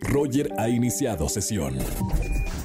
Roger ha iniciado sesión.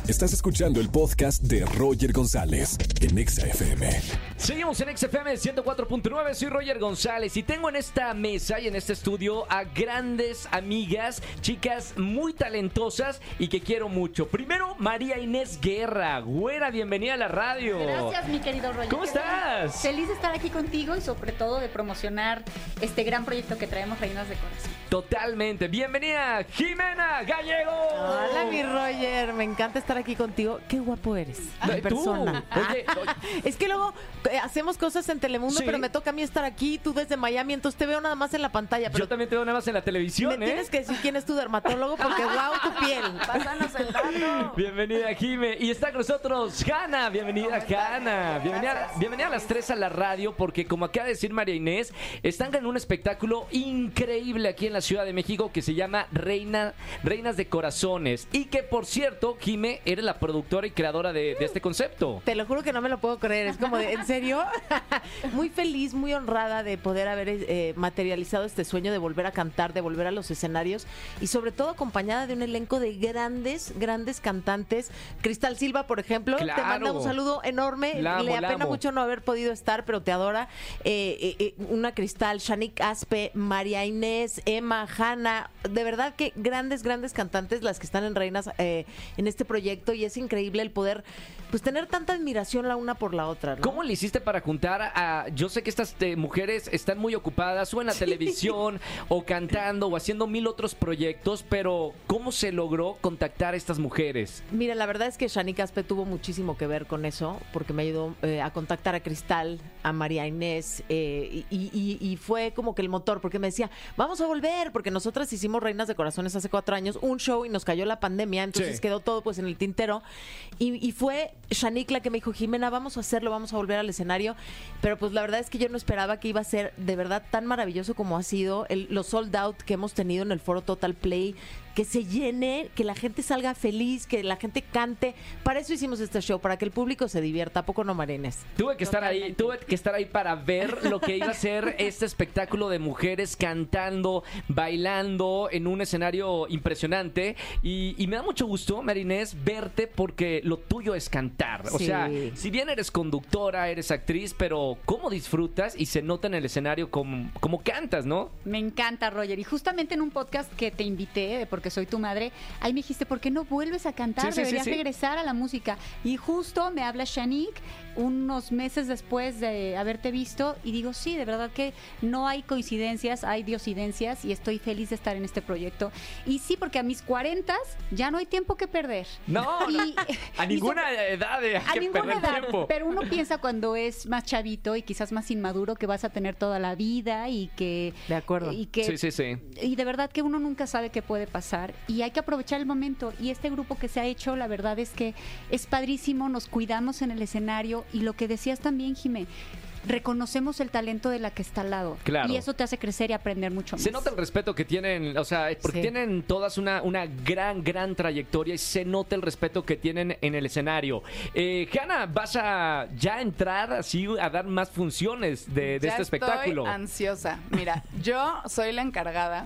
Estás escuchando el podcast de Roger González en Exa FM. Seguimos en XFM 104.9, soy Roger González y tengo en esta mesa y en este estudio a grandes amigas, chicas muy talentosas y que quiero mucho. Primero, María Inés Guerra, güera, bienvenida a la radio. Gracias, mi querido Roger. ¿Cómo estás? Feliz de estar aquí contigo y sobre todo de promocionar este gran proyecto que traemos Reinas de Corazón. Totalmente. Bienvenida, Jimena Gallego. Hola, mi Roger. Me encanta estar aquí contigo. Qué guapo eres. Tú. persona. Oye, es que luego eh, hacemos cosas en Telemundo, Sí. pero me toca a mí estar aquí, tú desde Miami, entonces te veo nada más en la pantalla. Pero Yo también te veo nada más en la televisión, me ¿eh? tienes que decir quién es tu dermatólogo porque wow tu piel. Pásanos el dato. Bienvenida, Jime. Y está con nosotros Hanna. Bienvenida, Hanna. Bienvenida, bienvenida a las tres a la radio, porque como acaba de decir María Inés, están en un espectáculo increíble aquí en la Ciudad de México que se llama Reina, Reinas de Corazones. Y que, por cierto, Jime, eres la productora y creadora de, de este concepto. Te lo juro que no me lo puedo creer. Es como de, ¿en serio? muy feliz, muy honrada de poder haber eh, materializado este sueño de volver a cantar, de volver a los escenarios y sobre todo acompañada de un elenco de grandes, grandes cantantes. Cristal Silva, por ejemplo, te manda un saludo enorme. Amo, Le apena mucho no haber podido estar, pero te adora. Eh, eh, una Cristal, Shanik Aspe, María Inés, Emma, Hanna. De verdad que grandes, grandes cantantes las que están en Reinas eh, en este proyecto y es increíble el poder pues tener tanta admiración la una por la otra. ¿no? ¿Cómo le hiciste para juntar a... Yo sé que estas eh, mujeres están muy ocupadas o en la televisión o cantando o haciendo mil otros proyectos, pero ¿cómo se logró contactar a estas mujeres? Mira, la verdad es que Shanik Aspe tuvo muchísimo que ver con eso, porque me ayudó eh, a contactar a Cristal, a María Inés, y, y- y fue como que el motor, porque me decía, vamos a volver, porque nosotras hicimos Reinas de Corazones hace cuatro años, un show y nos cayó la pandemia, entonces Sí. quedó todo pues en el tintero, y, y fue Shanik la que me dijo, Jimena, vamos a hacerlo, vamos a volver al escenario, pero pues la verdad es que yo no esperaba que iba a ser de verdad tan maravilloso como ha sido el, los sold out que hemos tenido en el foro Total Play, que se llene, que la gente salga feliz, que la gente cante. Para eso hicimos este show, para que el público se divierta. ¿A poco no, Marenes? Tuve que estar ahí, tuve que estar ahí para ver lo que iba a ser este espectáculo de mujeres cantando, bailando en un escenario impresionante. Y, y me da mucho gusto, Marinés, verte porque lo tuyo es cantar. O Sí. sea, si bien eres conductora, eres actriz, pero cómo disfrutas y se nota en el escenario como, como cantas, ¿no? Me encanta, Roger. Y justamente en un podcast que te invité, de Porque Soy Tu Madre, ahí me dijiste, ¿por qué no vuelves a cantar? Sí, Deberías sí. regresar a la música. Y justo me habla Shanik unos meses después de haberte visto y digo, sí, de verdad que no hay coincidencias, hay diosidencias y estoy feliz de estar en este proyecto. Y sí, porque a mis 40 ya no hay tiempo que perder. No, Y- a y ninguna sobre- edad hay a que ninguna perder edad, tiempo. pero uno piensa cuando es más chavito y quizás más inmaduro que vas a tener toda la vida y que De acuerdo. y que Sí, sí, sí. y de verdad que uno nunca sabe qué puede pasar y hay que aprovechar el momento y este grupo que se ha hecho la verdad es que es padrísimo nos cuidamos en el escenario y lo que decías también Jimé reconocemos el talento de la que está al lado Claro. y eso te hace crecer y aprender mucho más Se nota el respeto que tienen, o sea, porque Sí. tienen todas una, una gran, gran trayectoria y se nota el respeto que tienen en el escenario. Eh, Hanna, ¿vas a ya entrar así a dar más funciones de, de Ya este espectáculo? Estoy ansiosa. Mira, yo soy la encargada.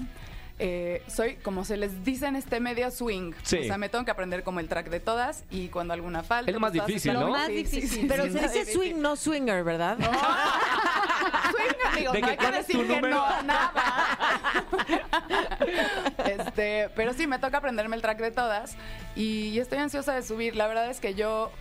Eh, soy, como se les dice en este medio, swing. Sí. O sea, me tengo que aprender como el track de todas y cuando alguna falta. Es lo más pues, difícil, ¿no? Lo más Sí, difícil. sí, Pero sí, se dice difícil. swing, no swinger, ¿verdad? Swing, amigos, ¿De no que hay que decir que número? no, nada. este, pero sí, me toca aprenderme el track de todas y estoy ansiosa de subir. La verdad es que yo,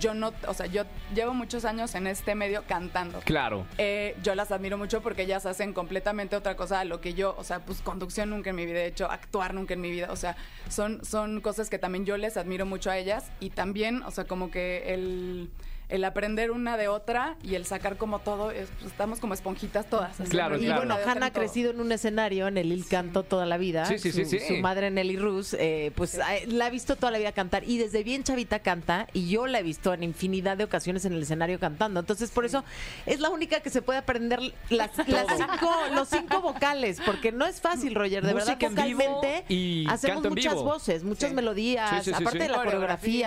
yo no, o sea, yo llevo muchos años en este medio cantando. Claro. Eh, yo las admiro mucho porque ellas hacen completamente otra cosa a lo que yo, o sea, pues conducción nunca en mi vida he hecho, actuar nunca en mi vida, o sea, son, son cosas que también yo les admiro mucho a ellas y también, o sea, como que el, el aprender una de otra y el sacar como todo, es- pues, estamos como esponjitas todas. así, Claro, Y claro. bueno, Hanna ha todo. crecido en un escenario en el Il Canto toda la vida. Sí, sí, su, sí, sí. su madre Nelly Rus, eh, pues eh, la ha visto toda la vida cantar y desde bien chavita canta y yo la he visto en infinidad de ocasiones en el escenario cantando. Entonces, por eso es la única que se puede aprender las, las cinco, los cinco vocales, porque no es fácil, Roger. De Música verdad, en vivo vocalmente y hacemos canto en muchas vivo. voces, muchas Sí. melodías, Sí, sí, sí, aparte sí. de la coreografía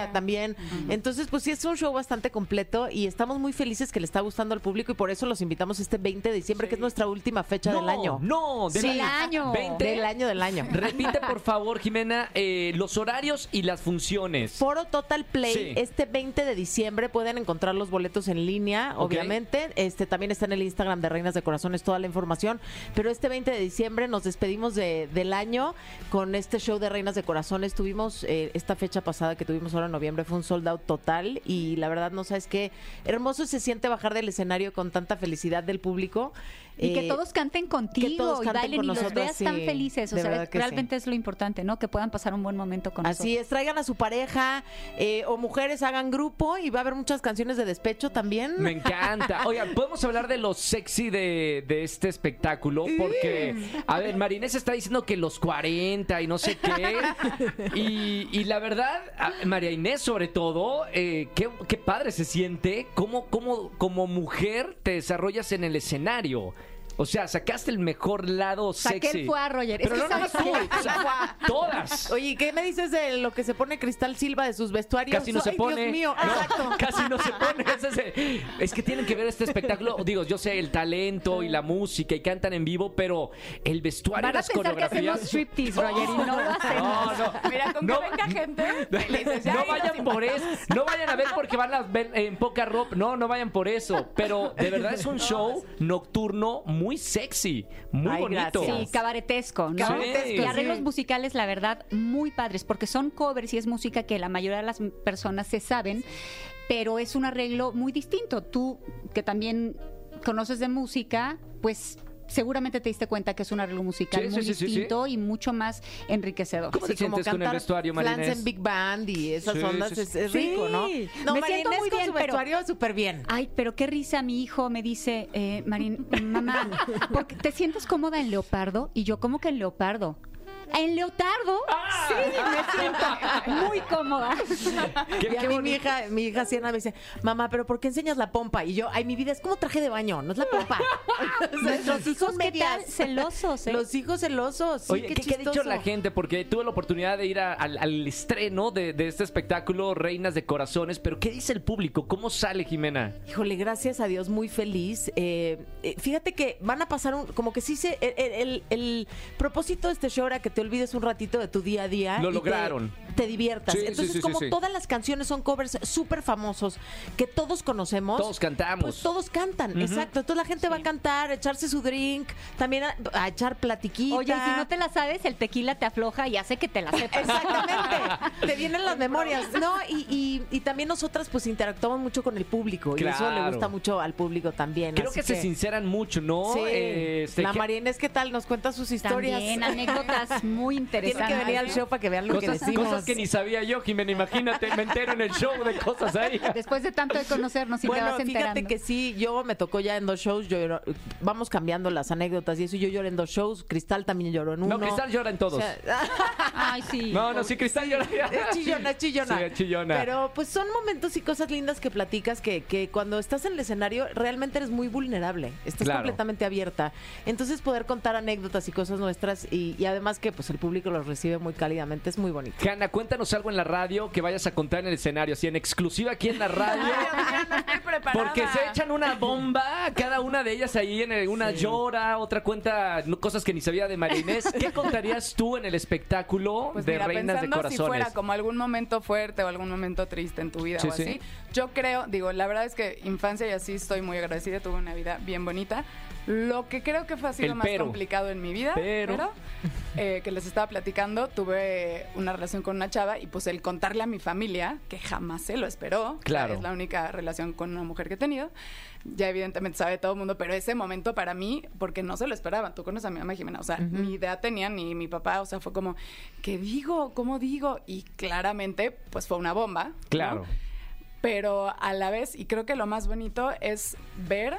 Coreografía. también. Entonces, pues sí es un show bastante completo completo y estamos muy felices que le está gustando al público y por eso los invitamos este 20 de diciembre, que es nuestra última fecha no, del año. No, del Del año. 20. Del año del año. Repite, por favor, Jimena, eh, los horarios y las funciones. Foro Total Play, Sí. este 20 de diciembre pueden encontrar los boletos en línea, Ok. obviamente. Este también está en el Instagram de Reinas de Corazones toda la información. Pero este 20 de diciembre nos despedimos de- del año con este show de Reinas de Corazones. Tuvimos eh, esta fecha pasada que tuvimos ahora en noviembre, fue un sold out total. Y la verdad, no sabes qué hermoso se siente bajar del escenario con tanta felicidad del público. Y que Eh, todos canten contigo todos y bailen con y los nosotros, veas sí, tan felices. O sea, realmente es lo importante, ¿no? Que puedan pasar un buen momento con Así es, traigan a su pareja eh, o mujeres hagan grupo y va a haber muchas canciones de despecho también. Me encanta. Oigan, podemos hablar de lo sexy de, de este espectáculo porque, a ver, Marinés está diciendo que los 40 y no sé qué. Y, y la verdad, María Inés sobre todo, eh, qué, qué padre se siente cómo, cómo como mujer te desarrollas en el escenario. O sea, sacaste el mejor lado Saqué sexy. el fuá, Roger. Es Pero que nada más ¿sabes tú, o sea, todas. Oye, ¿qué me dices de lo que se pone Cristal Silva de sus vestuarios? Casi no se Ay, pone. Dios mío, No, exacto. Casi no se pone. Es, es que tienen que ver este espectáculo. Digo, yo sé el talento y la música y cantan en vivo, pero el vestuario, Van a las pensar que coreografías. hacemos striptease, Roger, y no lo hacemos. No, no. Mira, con No. que venga gente, felices. Ya No ahí nos vayan por eso, no vayan a ver porque van a ver en poca ropa, no, no vayan por eso, pero de verdad es un show nocturno muy sexy, muy Ay, bonito. gracias. Sí, cabaretesco, ¿no? Cabaretesco, y arreglos musicales, la verdad, muy padres, porque son covers y es música que la mayoría de las personas se saben, pero es un arreglo muy distinto. Tú, que también conoces de música, pues seguramente te diste cuenta que es un arreglo musical Sí, sí, muy sí, sí, sí. distinto y mucho más enriquecedor. ¿Cómo te Sí, como sientes con el cantar vestuario, en Big Band y esas Sí, ondas es, rico, ¿no? No, Me siento muy con bien, su pero- vestuario súper bien. Ay, pero qué risa, mi hijo me dice, eh, Marín, mamá, porque ¿te sientes cómoda en leopardo? Y yo, ¿cómo que en leopardo? ¿En leotardo? Ah. Sí, me siento muy cómoda. Qué- y qué a mí mi hija, mi hija Siena me dice, mamá, pero ¿por qué enseñas la pompa? Y yo, ay, mi vida es como traje de baño, no es la pompa. Nuestros hijos, ¿qué tal? Celosos, ¿eh? Los hijos celosos. Sí, Oye, qué, ¿qué, qué ha dicho la gente? Porque tuve la oportunidad de ir a- al, al estreno de, de este espectáculo Reinas de Corazones, pero ¿qué dice el público? ¿Cómo sale Jimena? Híjole, gracias a Dios, muy feliz. Eh, eh, fíjate que van a pasar un, como que sí se, el, el- el- el propósito de este show era que te olvides un ratito de tu día a día. Lo y lograron. Te, diviertas. Sí, Entonces, sí, sí, como sí. todas las canciones son covers súper famosos que todos conocemos. Todos cantamos. Pues todos cantan, exacto. Entonces la gente va a cantar, a echarse su drink, también a, a echar platiquita. Oye, y si no te la sabes, el tequila te afloja y hace que te la sepas. Exactamente, te vienen las memorias. No, y, y- y también nosotras pues interactuamos mucho con el público y eso le gusta mucho al público también. Creo así que, se sinceran mucho, ¿no? Sí. Este, la ¿qué- Marinés, ¿qué tal? Nos cuenta sus historias. También anécdotas muy Tiene interesantes. que venir al show para que vean lo que Cosas, decimos. cosas que ni sabía yo, Jimena. Imagínate, me entero en el show de cosas ahí. Después de tanto de conocernos y te Bueno, vas enterando. fíjate que sí, yo me tocó ya en dos shows, yo vamos cambiando las anécdotas y eso, yo lloré en dos shows, Cristal también lloró en uno. No, Cristal llora en todos. O sea, Ay, sí. no, no, sí, Cristal llora. es chillona, es chillona. Sí, es chillona. Pero pues son momentos y cosas lindas que platicas que, que cuando estás en el escenario realmente eres muy vulnerable. Estás Claro. completamente abierta. Entonces poder contar anécdotas y cosas nuestras y, y además que pues el público los recibe muy cálidamente es muy bonito. Hanna, cuéntanos algo en la radio que vayas a contar en el escenario, así en exclusiva aquí en la radio. Estoy preparada. Porque se echan una bomba, cada una de ellas ahí en el- una llora, otra cuenta cosas que ni sabía de María Inés. ¿Qué contarías tú en el espectáculo Pues de mira, Reinas de Corazones? si fuera como algún momento fuerte o algún momento triste en tu vida Sí, o sí. así, yo creo, digo, la verdad es que infancia y así estoy muy agradecida, tuve una vida bien bonita. Lo que creo que fue ha sido El más pero. complicado en mi vida, Pero. eh, que les estaba platicando, tuve una relación con una chava y pues el contarle a mi familia, que jamás se lo esperó, Claro. es la única relación con una mujer que he tenido, ya evidentemente sabe todo el mundo, pero ese momento para mí, porque no se lo esperaban, tú conoces a mi mamá Jimena, o sea, ni idea tenía ni mi papá, o sea, fue como, ¿qué digo? ¿Cómo digo? Y claramente, pues fue una bomba. ¿no? Claro. Pero a la vez, y creo que lo más bonito es ver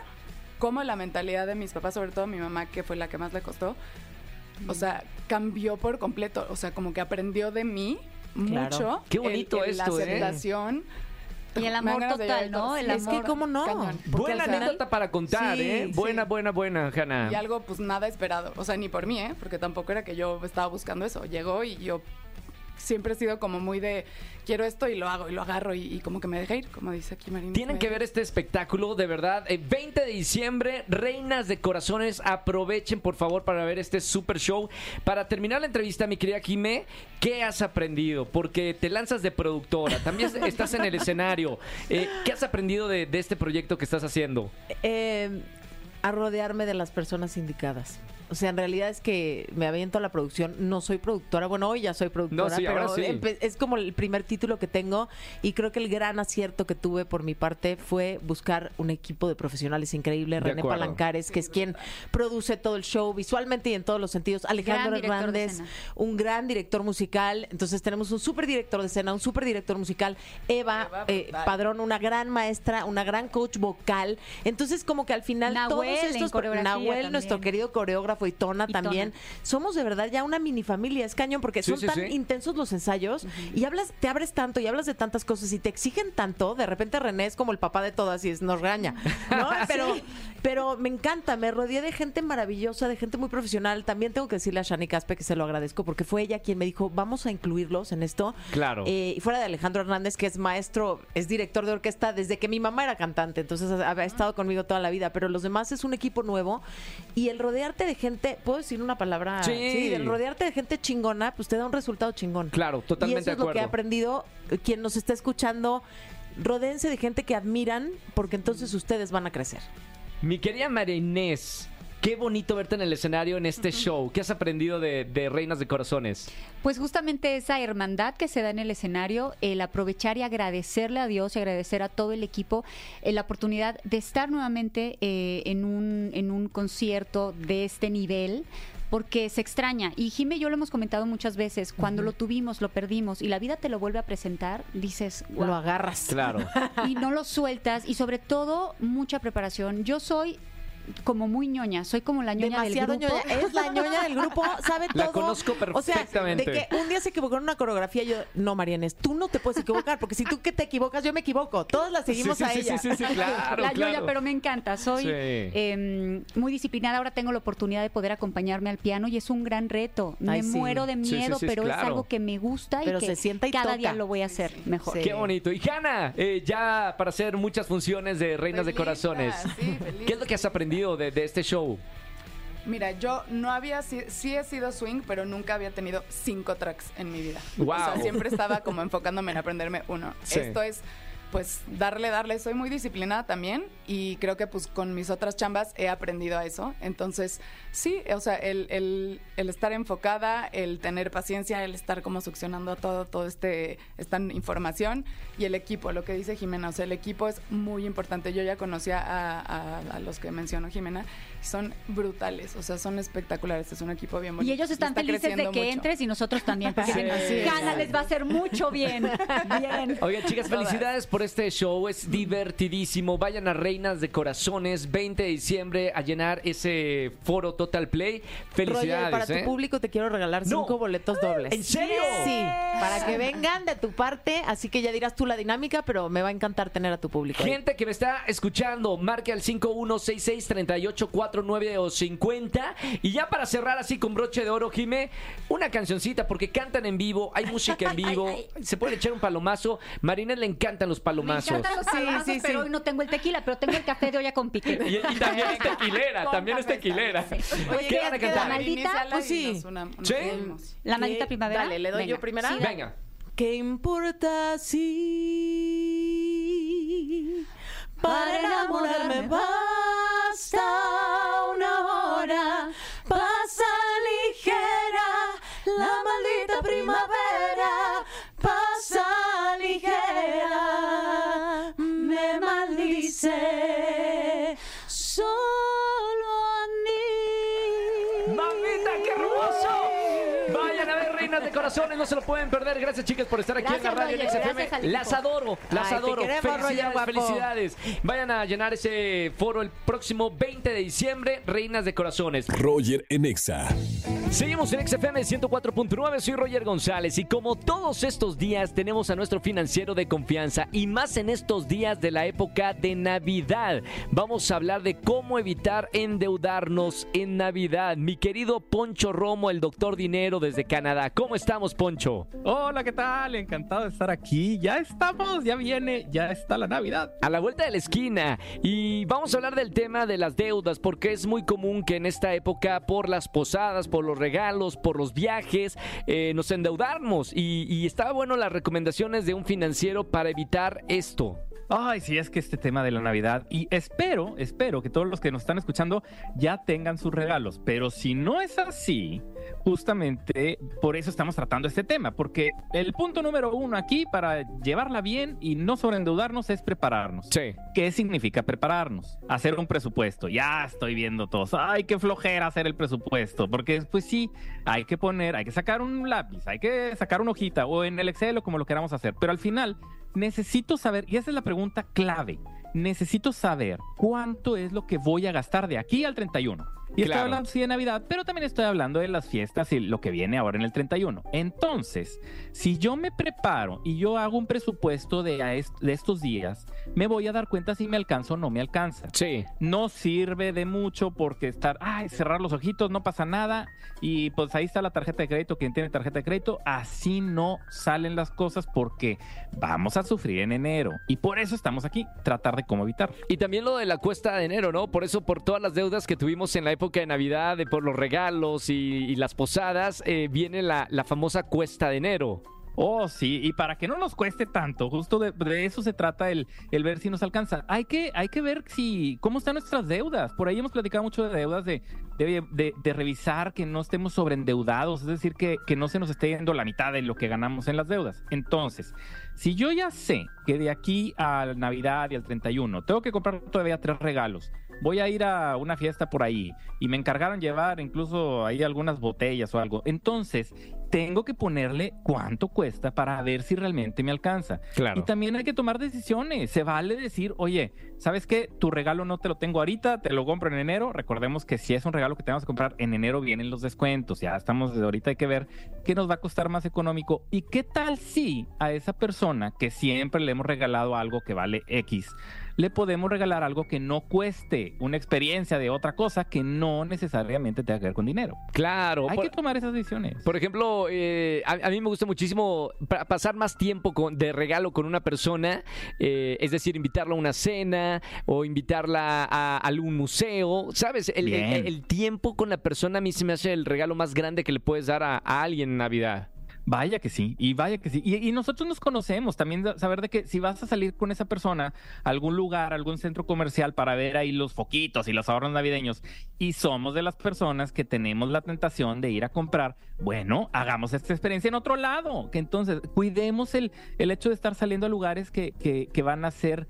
cómo la mentalidad de mis papás, sobre todo mi mamá, que fue la que más le costó, o sea, cambió por completo, o sea, como que aprendió de mí Claro. mucho. Qué bonito el- el- esto, La ¿eh? aceptación. Y el amor total. ¿no? El Sí, Es que. ¿cómo no? Cañón. Buena anécdota para contar, Sí, ¿eh? Buena, sí. buena, buena, Hanna. Y algo pues nada esperado, o sea, ni por mí, ¿eh? Porque tampoco era que yo estaba buscando eso, llegó y yo siempre he sido como muy de quiero esto y lo hago y lo agarro y, y como que me deja ir, como dice aquí Marina. Tienen que ver este espectáculo, de verdad. Eh, 20 de diciembre, Reinas de Corazones. Aprovechen, por favor, para ver este super show. Para terminar la entrevista, mi querida Jimé, ¿qué has aprendido? Porque te lanzas de productora, también estás en el escenario. Eh, ¿Qué has aprendido de, de este proyecto que estás haciendo? Eh, a rodearme de las personas indicadas. O sea, en realidad es que me aviento a la producción. No soy productora. Bueno, hoy ya soy productora, No, sí, ahora pero sí. es como el primer título que tengo. Y creo que el gran acierto que tuve por mi parte fue buscar un equipo de profesionales increíble. De René acuerdo. Palancares, que es quien produce todo el show visualmente y en todos los sentidos. Alejandro Hernández, un gran director musical. Entonces tenemos un súper director de escena, un súper director musical. Eva, Eva, eh. Padrón, una gran maestra, una gran coach vocal. Entonces como que al final Nahuel todos estos... Nahuel, también. nuestro querido coreógrafo y Tona Y también. Tona. Somos de verdad ya una mini familia. Es cañón porque Sí, son sí, tan sí. intensos los ensayos y hablas, te abres tanto y hablas de tantas cosas y te exigen tanto. De repente René es como el papá de todas y es, nos regaña. ¿no? Pero, pero me encanta. Me rodeé de gente maravillosa, de gente muy profesional. También tengo que decirle a Shani Caspe que se lo agradezco porque fue ella quien me dijo, vamos a incluirlos en esto. Claro. Eh, y fuera de Alejandro Hernández, que es maestro, es director de orquesta desde que mi mamá era cantante, entonces ha, ha estado conmigo toda la vida, pero los demás es un equipo nuevo y el rodearte de gente, ¿puedo decir una palabra? Sí. el rodearte de gente chingona, pues te da un resultado chingón. Claro, y totalmente eso es de lo que he aprendido, quien nos está escuchando, rodéense de gente que admiran, porque entonces ustedes van a crecer. Mi querida María Inés, qué bonito verte en el escenario en este show. ¿Qué has aprendido de, de Reinas de Corazones? Pues justamente esa hermandad que se da en el escenario, el aprovechar y agradecerle a Dios y agradecer a todo el equipo eh, la oportunidad de estar nuevamente eh, en, un, en un concierto de este nivel. Porque se extraña. Y Jime y yo lo hemos comentado muchas veces. Cuando lo tuvimos, lo perdimos y la vida te lo vuelve a presentar, dices, Lo agarras. Claro. y no lo sueltas. Y sobre todo, mucha preparación. Yo soy como muy ñoña. Soy como la ñoña Demasiado del grupo. ñoña. Es la ñoña del grupo, sabe todo. La conozco O sea, perfectamente. de que un día se equivocó en una coreografía, yo, no, Marianes, tú no te puedes equivocar, porque si tú que te equivocas, yo me equivoco. Todos la seguimos Sí, sí, a sí, ella. sí, sí, sí, claro, la claro. Yoya, pero me encanta. Soy Sí. eh, muy disciplinada. Ahora tengo la oportunidad de poder acompañarme al piano y es un gran reto. Me Ay, sí. muero de Sí, sí, miedo, sí, pero es claro. algo que me gusta Pero y que se sienta y cada toca. día lo voy a hacer mejor. Sí. Qué bonito. Y Hanna, eh, ya para hacer muchas funciones de Reinas de Corazones. ¿Qué es lo que has aprendido de, de este show? Mira, yo no había, si- sí, he sido swing, pero nunca había tenido cinco tracks en mi vida. Wow. O sea, siempre estaba como enfocándome en aprenderme uno. Sí. Esto es, pues, darle, darle. Soy muy disciplinada también y creo que, pues, con mis otras chambas he aprendido a eso. Entonces, sí, o sea, el, el- el estar enfocada, el tener paciencia, el estar como succionando todo, todo este, esta información y el equipo, lo que dice Jimena, o sea, el equipo es muy importante. Yo ya conocía a, a- a los que mencionó Jimena, son brutales, o sea, son espectaculares, es un equipo bien bonito. Y ellos están felices de que mucho. entres y nosotros también, porque sí, Gana les va a hacer mucho bien. bien. Oigan, chicas, felicidades por este show, es divertidísimo. Vayan a Reinas de Corazones, 20 de diciembre, a llenar ese foro Total Play. Felicidades. Para tu ¿eh? público te quiero regalar cinco boletos dobles. ¿En serio? Sí, para que vengan de tu parte, así que ya dirás tú la dinámica, pero me va a encantar tener a tu público. Gente que me está escuchando, marque al 5166 38 4950. Y ya para cerrar así con broche de oro, Jime, una cancioncita porque cantan en vivo, hay música en vivo, se puede echar un palomazo. Marina le encantan los palomazos. Me encantan los palomazos, sí, sí, pero hoy no tengo el tequila, pero tengo el café de olla con pique. Y, también es tequilera, también es tequilera. ¿Qué van a cantar? La maldita, primavera. Dale, le doy yo primera. Venga. ¿Qué importa si para enamorarme basta una hora? Pasa ligera la maldita primavera, pasa ligera, me maldice Corazones, no se lo pueden perder. Gracias, chicas, por estar aquí Gracias, en la radio en Roger, XFM. gracias al Las adoro, las Ay, adoro. queremos, felicidades. Vayan a llenar ese foro el próximo 20 de diciembre, Reinas de Corazones. Roger en Exa. Seguimos en XFM 104.9, soy Roger González y como todos estos días tenemos a nuestro financiero de confianza y más en estos días de la época de Navidad. Vamos a hablar de cómo evitar endeudarnos en Navidad. Mi querido Poncho Romo, el doctor Dinero desde Canadá. ¿Cómo estamos, Poncho? Hola, ¿qué tal? Encantado de estar aquí. Ya estamos, ya viene, ya está la Navidad. A la vuelta de la esquina y vamos a hablar del tema de las deudas porque es muy común que en esta época por las posadas, por los regalos, por los viajes, eh, nos endeudamos. Y, y está bueno las recomendaciones de un financiero para evitar esto. Ay, sí, es que este tema de la Navidad. Y espero, espero que todos los que nos están escuchando ya tengan sus regalos. Pero si no es así, justamente por eso estamos tratando este tema. Porque el punto número uno aquí para llevarla bien y no sobreendeudarnos es prepararnos. Sí. ¿Qué significa prepararnos? Hacer un presupuesto. Ya estoy viendo todos. Ay, qué flojera hacer el presupuesto. Porque pues sí, hay que poner, hay que sacar un lápiz, hay que sacar una hojita o en el Excel o como lo queramos hacer. Pero al final necesito saber, y esa es la pregunta clave, necesito saber cuánto es lo que voy a gastar de aquí al 31. Y estoy Claro. hablando sí de Navidad, pero también estoy hablando de las fiestas y lo que viene ahora en el 31. Entonces, si yo me preparo y yo hago un presupuesto de, a est- de estos días, me voy a dar cuenta si me alcanza o no me alcanza. Sí. No sirve de mucho porque estar, ay, cerrar los ojitos, no pasa nada. Y pues ahí está la tarjeta de crédito, quien tiene tarjeta de crédito. Así no salen las cosas porque vamos a sufrir en enero. Y por eso estamos aquí, tratar de cómo evitar. Y también lo de la cuesta de enero, ¿no? Por eso, por todas las deudas que tuvimos en la época de Navidad, de por los regalos y, y las posadas, eh, viene la, la famosa cuesta de enero. Oh, sí, y para que no nos cueste tanto, justo de, de eso se trata el, el ver si nos alcanza. Hay que, hay que ver si cómo están nuestras deudas. Por ahí hemos platicado mucho de deudas, de, de, de- de revisar que no estemos sobreendeudados, es decir, que, que no se nos esté yendo la mitad de lo que ganamos en las deudas. Entonces, si yo ya sé que de aquí a Navidad y al 31 tengo que comprar todavía tres regalos, voy a ir a una fiesta por ahí y me encargaron llevar incluso ahí algunas botellas o algo, entonces tengo que ponerle cuánto cuesta para ver si realmente me alcanza. Claro. Y también hay que tomar decisiones. Se vale decir, oye, ¿sabes qué? Tu regalo no te lo tengo ahorita, te lo compro en enero. Recordemos que si es un regalo que tenemos que comprar en enero, vienen los descuentos. Ya estamos desde ahorita, hay que ver qué nos va a costar más económico. ¿Y qué tal si a esa persona que siempre le hemos regalado algo que vale X, le podemos regalar algo que no cueste una experiencia de otra cosa que no necesariamente tenga que ver con dinero? Claro. Hay por- que tomar esas decisiones. Por ejemplo, eh, a, a mí me gusta muchísimo pa- pasar más tiempo con- de regalo con una persona, eh, es decir, invitarla a una cena o invitarla a, a algún museo, ¿sabes? El, el- Bien. el tiempo con la persona a mí se me hace el regalo más grande que le puedes dar a, a alguien en Navidad. Vaya que sí, y vaya que sí. Y, nosotros nos conocemos, también saber de que si vas a salir con esa persona a algún lugar, algún centro comercial para ver ahí los foquitos y los ahorros navideños, y somos de las personas que tenemos la tentación de ir a comprar, bueno, hagamos esta experiencia en otro lado. Que entonces cuidemos el, el hecho de estar saliendo a lugares que, que, que van a ser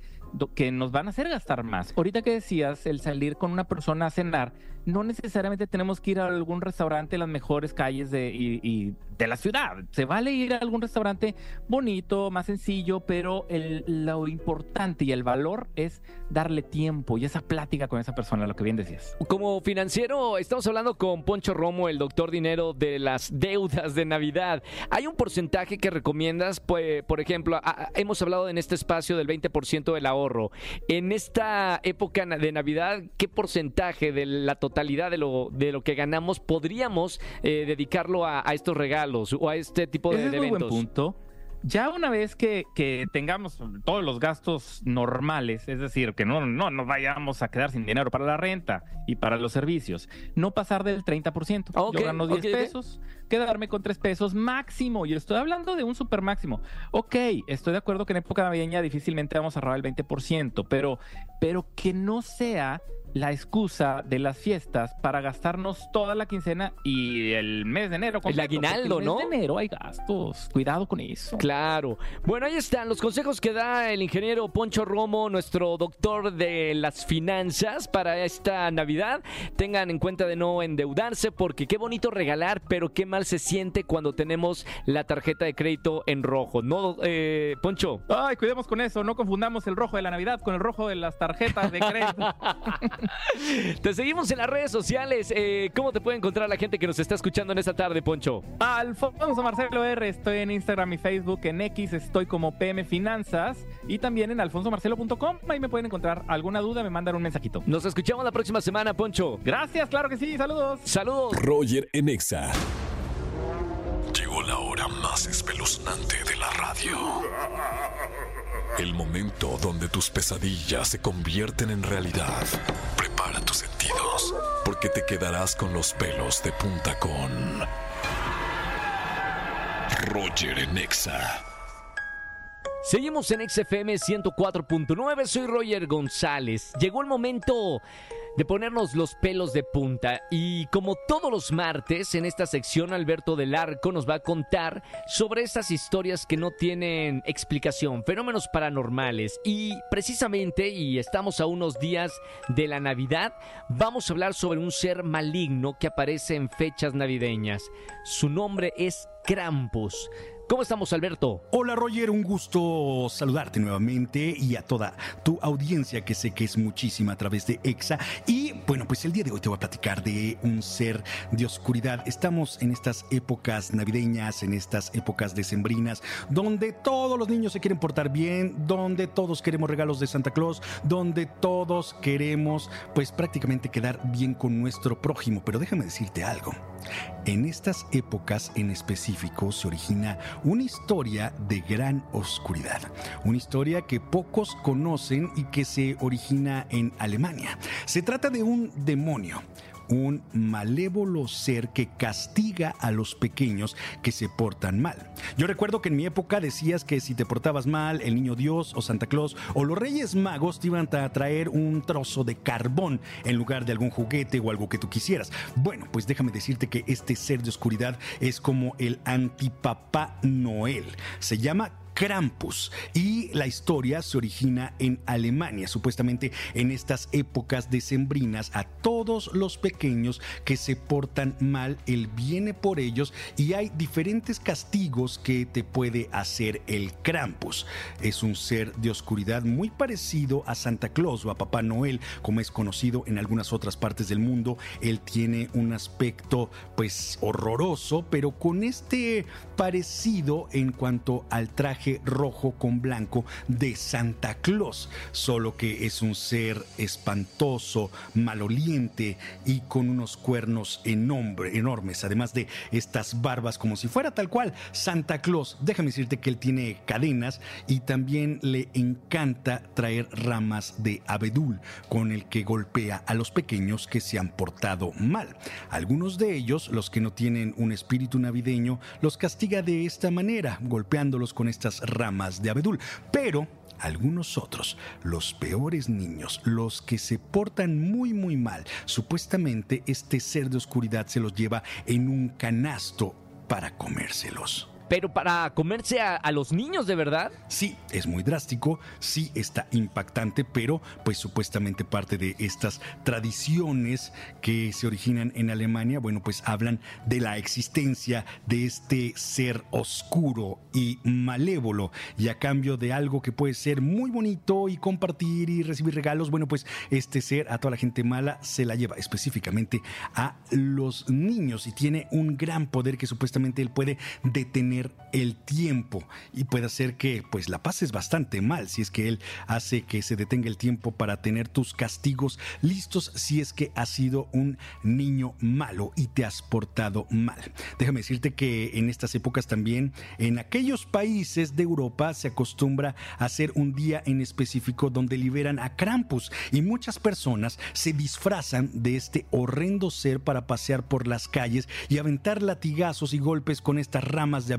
que nos van a hacer gastar más. Ahorita que decías, el salir con una persona a cenar, no necesariamente tenemos que ir a algún restaurante en las mejores calles de, y- y de la ciudad. Se vale ir a algún restaurante bonito, más sencillo, pero el- lo importante y el valor es darle tiempo y esa plática con esa persona, lo que bien decías. Como financiero, estamos hablando con Poncho Romo, el doctor dinero de las deudas de Navidad. ¿Hay un porcentaje que recomiendas? Pues, por ejemplo, a- hemos hablado en este espacio del 20% del ahorro. En esta época de Navidad, ¿qué porcentaje de la totalidad de lo, de lo que ganamos podríamos eh, dedicarlo a, a estos regalos o a este tipo de, Ese de es muy buen eventos? punto. Ya una vez que, que tengamos todos los gastos normales, es decir, que no, no nos vayamos a quedar sin dinero para la renta y para los servicios, no pasar del 30%. Ok, Yo gano 10 ok, ok. pesos, quedarme con 3 pesos máximo. Y estoy hablando de un super máximo. Ok, estoy de acuerdo que en época navideña difícilmente vamos a ahorrar el 20%, pero, pero que no sea la excusa de las fiestas para gastarnos toda la quincena y el mes de enero. completo, porque aguinaldo, el mes ¿no? de enero hay gastos. Cuidado con eso. Claro. Bueno, ahí están los consejos que da el ingeniero Poncho Romo, nuestro doctor de las finanzas para esta Navidad. Tengan en cuenta de no endeudarse porque qué bonito regalar, pero qué mal se siente cuando tenemos la tarjeta de crédito en rojo. ¿No, eh, Poncho? Ay, cuidemos con eso, no confundamos el rojo de la Navidad con el rojo de las tarjetas de crédito. Te seguimos en las redes sociales. Eh, ¿Cómo te puede encontrar la gente que nos está escuchando en esta tarde, Poncho? Alfonso Marcelo R, estoy en Instagram y Facebook, en X estoy como PM Finanzas y también en alfonsomarcelo.com. Ahí me pueden encontrar alguna duda, me mandan un mensajito. Nos escuchamos la próxima semana, Poncho. Gracias, claro que sí, saludos. Saludos. Roger en Exa. Llegó la hora más espeluznante de la radio. El momento donde tus pesadillas se convierten en realidad. Prepara tus sentidos, porque te quedarás con los pelos de punta con Roger en Exa. Seguimos en XFM 104.9, soy Roger González. Llegó el momento de ponernos los pelos de punta y como todos los martes en esta sección Alberto del Arco nos va a contar sobre esas historias que no tienen explicación, fenómenos paranormales y precisamente y estamos a unos días de la Navidad, vamos a hablar sobre un ser maligno que aparece en fechas navideñas. Su nombre es Krampus. ¿Cómo estamos, Alberto? Hola Roger, un gusto saludarte nuevamente y a toda tu audiencia que sé que es muchísima a través de EXA. Y bueno, pues el día de hoy te voy a platicar de un ser de oscuridad. Estamos en estas épocas navideñas, en estas épocas decembrinas, donde todos los niños se quieren portar bien, donde todos queremos regalos de Santa Claus, donde todos queremos pues prácticamente quedar bien con nuestro prójimo. Pero déjame decirte algo. En estas épocas en específico se origina una historia de gran oscuridad, una historia que pocos conocen y que se origina en Alemania. Se trata de un demonio un malévolo ser que castiga a los pequeños que se portan mal. Yo recuerdo que en mi época decías que si te portabas mal, el niño Dios o Santa Claus o los Reyes Magos te iban a traer un trozo de carbón en lugar de algún juguete o algo que tú quisieras. Bueno, pues déjame decirte que este ser de oscuridad es como el antipapá Noel. Se llama Krampus. Y la historia se origina en Alemania. Supuestamente en estas épocas decembrinas a todos los pequeños que se portan mal, él viene por ellos y hay diferentes castigos que te puede hacer el Krampus. Es un ser de oscuridad muy parecido a Santa Claus o a Papá Noel, como es conocido en algunas otras partes del mundo. Él tiene un aspecto pues horroroso, pero con este parecido en cuanto al traje rojo con blanco de Santa Claus, solo que es un ser espantoso, maloliente y con unos cuernos enormes, además de estas barbas como si fuera tal cual Santa Claus. Déjame decirte que él tiene cadenas y también le encanta traer ramas de abedul con el que golpea a los pequeños que se han portado mal. Algunos de ellos, los que no tienen un espíritu navideño, los castiga de esta manera, golpeándolos con estas ramas de abedul. Pero algunos otros, los peores niños, los que se portan muy muy mal, supuestamente este ser de oscuridad se los lleva en un canasto para comérselos. Pero para comerse a, los niños, ¿de verdad? Sí, es muy drástico, sí está impactante, pero pues supuestamente parte de estas tradiciones que se originan en Alemania, bueno, pues hablan de la existencia de este ser oscuro y malévolo y a cambio de algo que puede ser muy bonito y compartir y recibir regalos, bueno, pues este ser a toda la gente mala se la lleva específicamente a los niños y tiene un gran poder que supuestamente él puede detener el tiempo y puede hacer que pues la pases bastante mal si es que él hace que se detenga el tiempo para tener tus castigos listos si es que has sido un niño malo y te has portado mal. Déjame decirte que en estas épocas también en aquellos países de Europa se acostumbra a hacer un día en específico donde liberan a Krampus y muchas personas se disfrazan de este horrendo ser para pasear por las calles y aventar latigazos y golpes con estas ramas de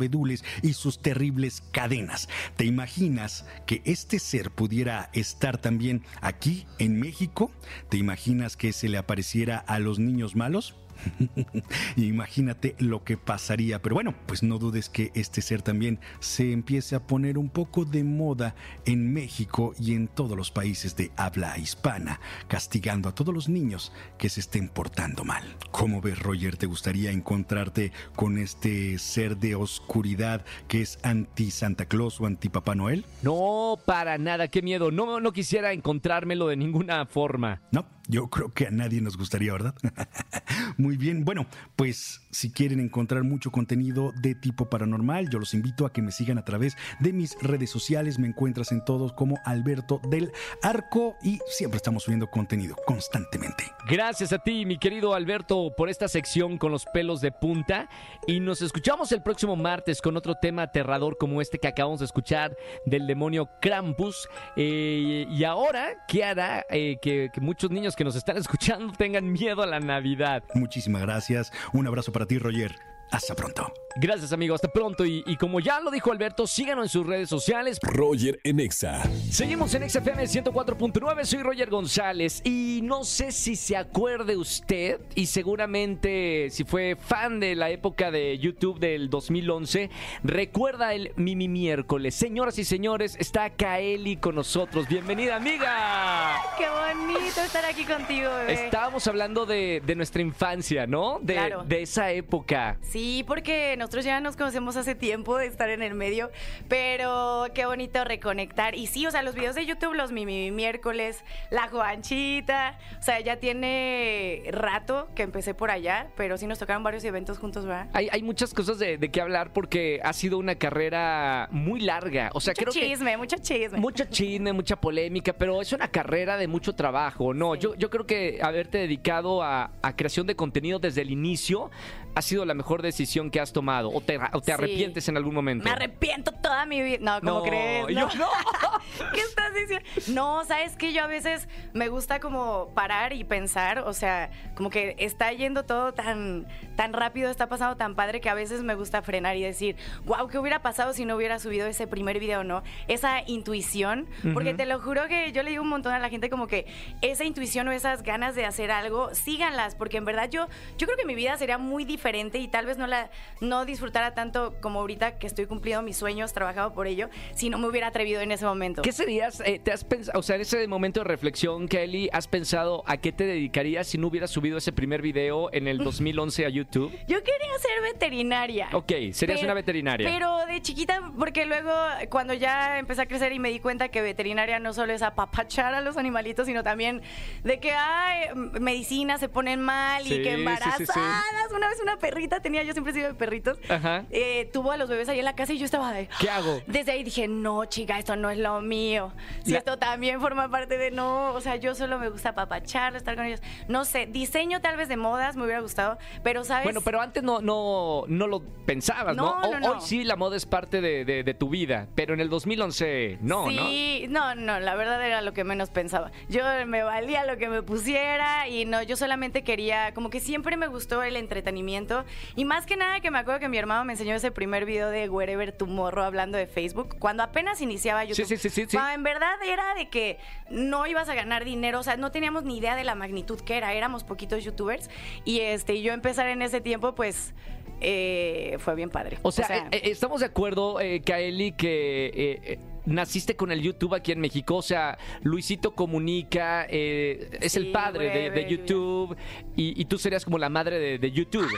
y sus terribles cadenas. ¿Te imaginas que este ser pudiera estar también aquí en México? ¿Te imaginas que se le apareciera a los niños malos? Imagínate lo que pasaría. Pero bueno, pues no dudes que este ser también se empiece a poner un poco de moda en México y en todos los países de habla hispana, castigando a todos los niños que se estén portando mal. ¿Cómo ves, Roger? ¿Te gustaría encontrarte con este ser de oscuridad que es anti Santa Claus o anti Papá Noel? No, para nada, qué miedo. No, no quisiera encontrármelo de ninguna forma. No, yo creo que a nadie nos gustaría, ¿verdad? Muy bien, bueno, pues si quieren encontrar mucho contenido de tipo paranormal, yo los invito a que me sigan a través de mis redes sociales. Me encuentras en todos como Alberto del Arco y siempre estamos subiendo contenido constantemente. Gracias a ti, mi querido Alberto, por esta sección con los pelos de punta. Y nos escuchamos el próximo martes con otro tema aterrador como este que acabamos de escuchar del demonio Krampus. Eh, y ahora, ¿qué hará eh, que, que muchos niños que nos están escuchando tengan miedo a la Navidad? Muchísimas gracias. Un abrazo para ti, Roger. Hasta pronto. Gracias, amigo. Hasta pronto. Y, y como ya lo dijo Alberto, síganos en sus redes sociales. Roger en Exa. Seguimos en XFM 104.9, soy Roger González y no sé si se acuerde usted y seguramente si fue fan de la época de YouTube del 2011, recuerda el Mimi Miércoles. Señoras y señores, está Kaeli con nosotros. Bienvenida, amiga. Qué bonito estar aquí contigo, bebé. Estábamos hablando de, de nuestra infancia, ¿no? De, Claro. de esa época. Sí, porque nosotros ya nos conocemos hace tiempo de estar en el medio, pero qué bonito reconectar. Y sí, o sea, los videos de YouTube, los Mimi miércoles, la Juanchita, o sea, ya tiene rato que empecé por allá, pero sí nos tocaron varios eventos juntos, ¿verdad? Hay, hay muchas cosas de, de qué hablar porque ha sido una carrera muy larga. O sea, mucho creo que chisme, mucho chisme. Mucho chisme, mucha polémica, pero es una carrera de mucho trabajo, ¿no? Yo, yo creo que haberte dedicado a, a creación de contenido desde el inicio ha sido la mejor decisión que has tomado. ¿O te, o te Sí. arrepientes en algún momento? Me arrepiento toda mi vida. No, ¿cómo No, crees? yo no. ¿Qué estás diciendo? No, sabes que yo a veces me gusta como parar y pensar, o sea, como que está yendo todo tan, tan rápido, está pasando tan padre que a veces me gusta frenar y decir, wow, ¿qué hubiera pasado si no hubiera subido ese primer video, no? Esa intuición, porque te lo juro que yo le digo un montón a la gente como que esa intuición o esas ganas de hacer algo, síganlas, porque en verdad yo, yo creo que mi vida sería muy diferente y tal vez no la no disfrutara tanto como ahorita que estoy cumpliendo mis sueños, trabajado por ello, si no me hubiera atrevido en ese momento. ¿Qué serías? eh, ¿Te has pensado, o sea, en ese momento de reflexión, Kelly, has pensado a qué te dedicarías si no hubieras subido ese primer video en el 2011 a YouTube? Yo quería ser veterinaria. Ok, serías Pero- una veterinaria. Pero de chiquita, porque luego cuando ya empecé a crecer y me di cuenta que veterinaria no solo es apapachar a los animalitos, sino también de que ay, m- medicinas se ponen mal Sí, y que sí, sí, sí. embarazadas. Una vez una perrita tenía, yo siempre he sido de perritos, Ajá. eh, tuvo a los bebés ahí en la casa y yo estaba de... ¿Qué hago? Desde ahí dije, no, chica, esto no es lo mío. Si La- esto también forma parte de no, o sea, yo solo me gusta apapachar, estar con ellos. No sé, diseño tal vez de modas me hubiera gustado, pero sabes. Bueno, pero antes no, no, no lo pensabas, ¿no? No, no, no. Hoy sí la moda es parte de, de- de tu vida, pero en el 2011 no, ¿no? sí, ¿no? no, la verdad era lo que menos pensaba. Yo me valía lo que me pusiera y no, yo solamente quería, como que siempre me gustó el entretenimiento y más que nada que me acuerdo que mi hermano me enseñó ese primer video de Wherever Tomorrow hablando de Facebook, cuando apenas iniciaba YouTube. Sí, sí, sí, sí, sí. En verdad era de que no ibas a ganar dinero, o sea, no teníamos ni idea de la magnitud que era, éramos poquitos youtubers y este, y yo empezar en ese tiempo, pues eh, fue bien padre. O sea, eh, eh, estamos de acuerdo, eh, Kaeli, que naciste con el YouTube aquí en México. O sea, Luisito Comunica es el padre de, YouTube y, y tú serías como la madre de, de YouTube.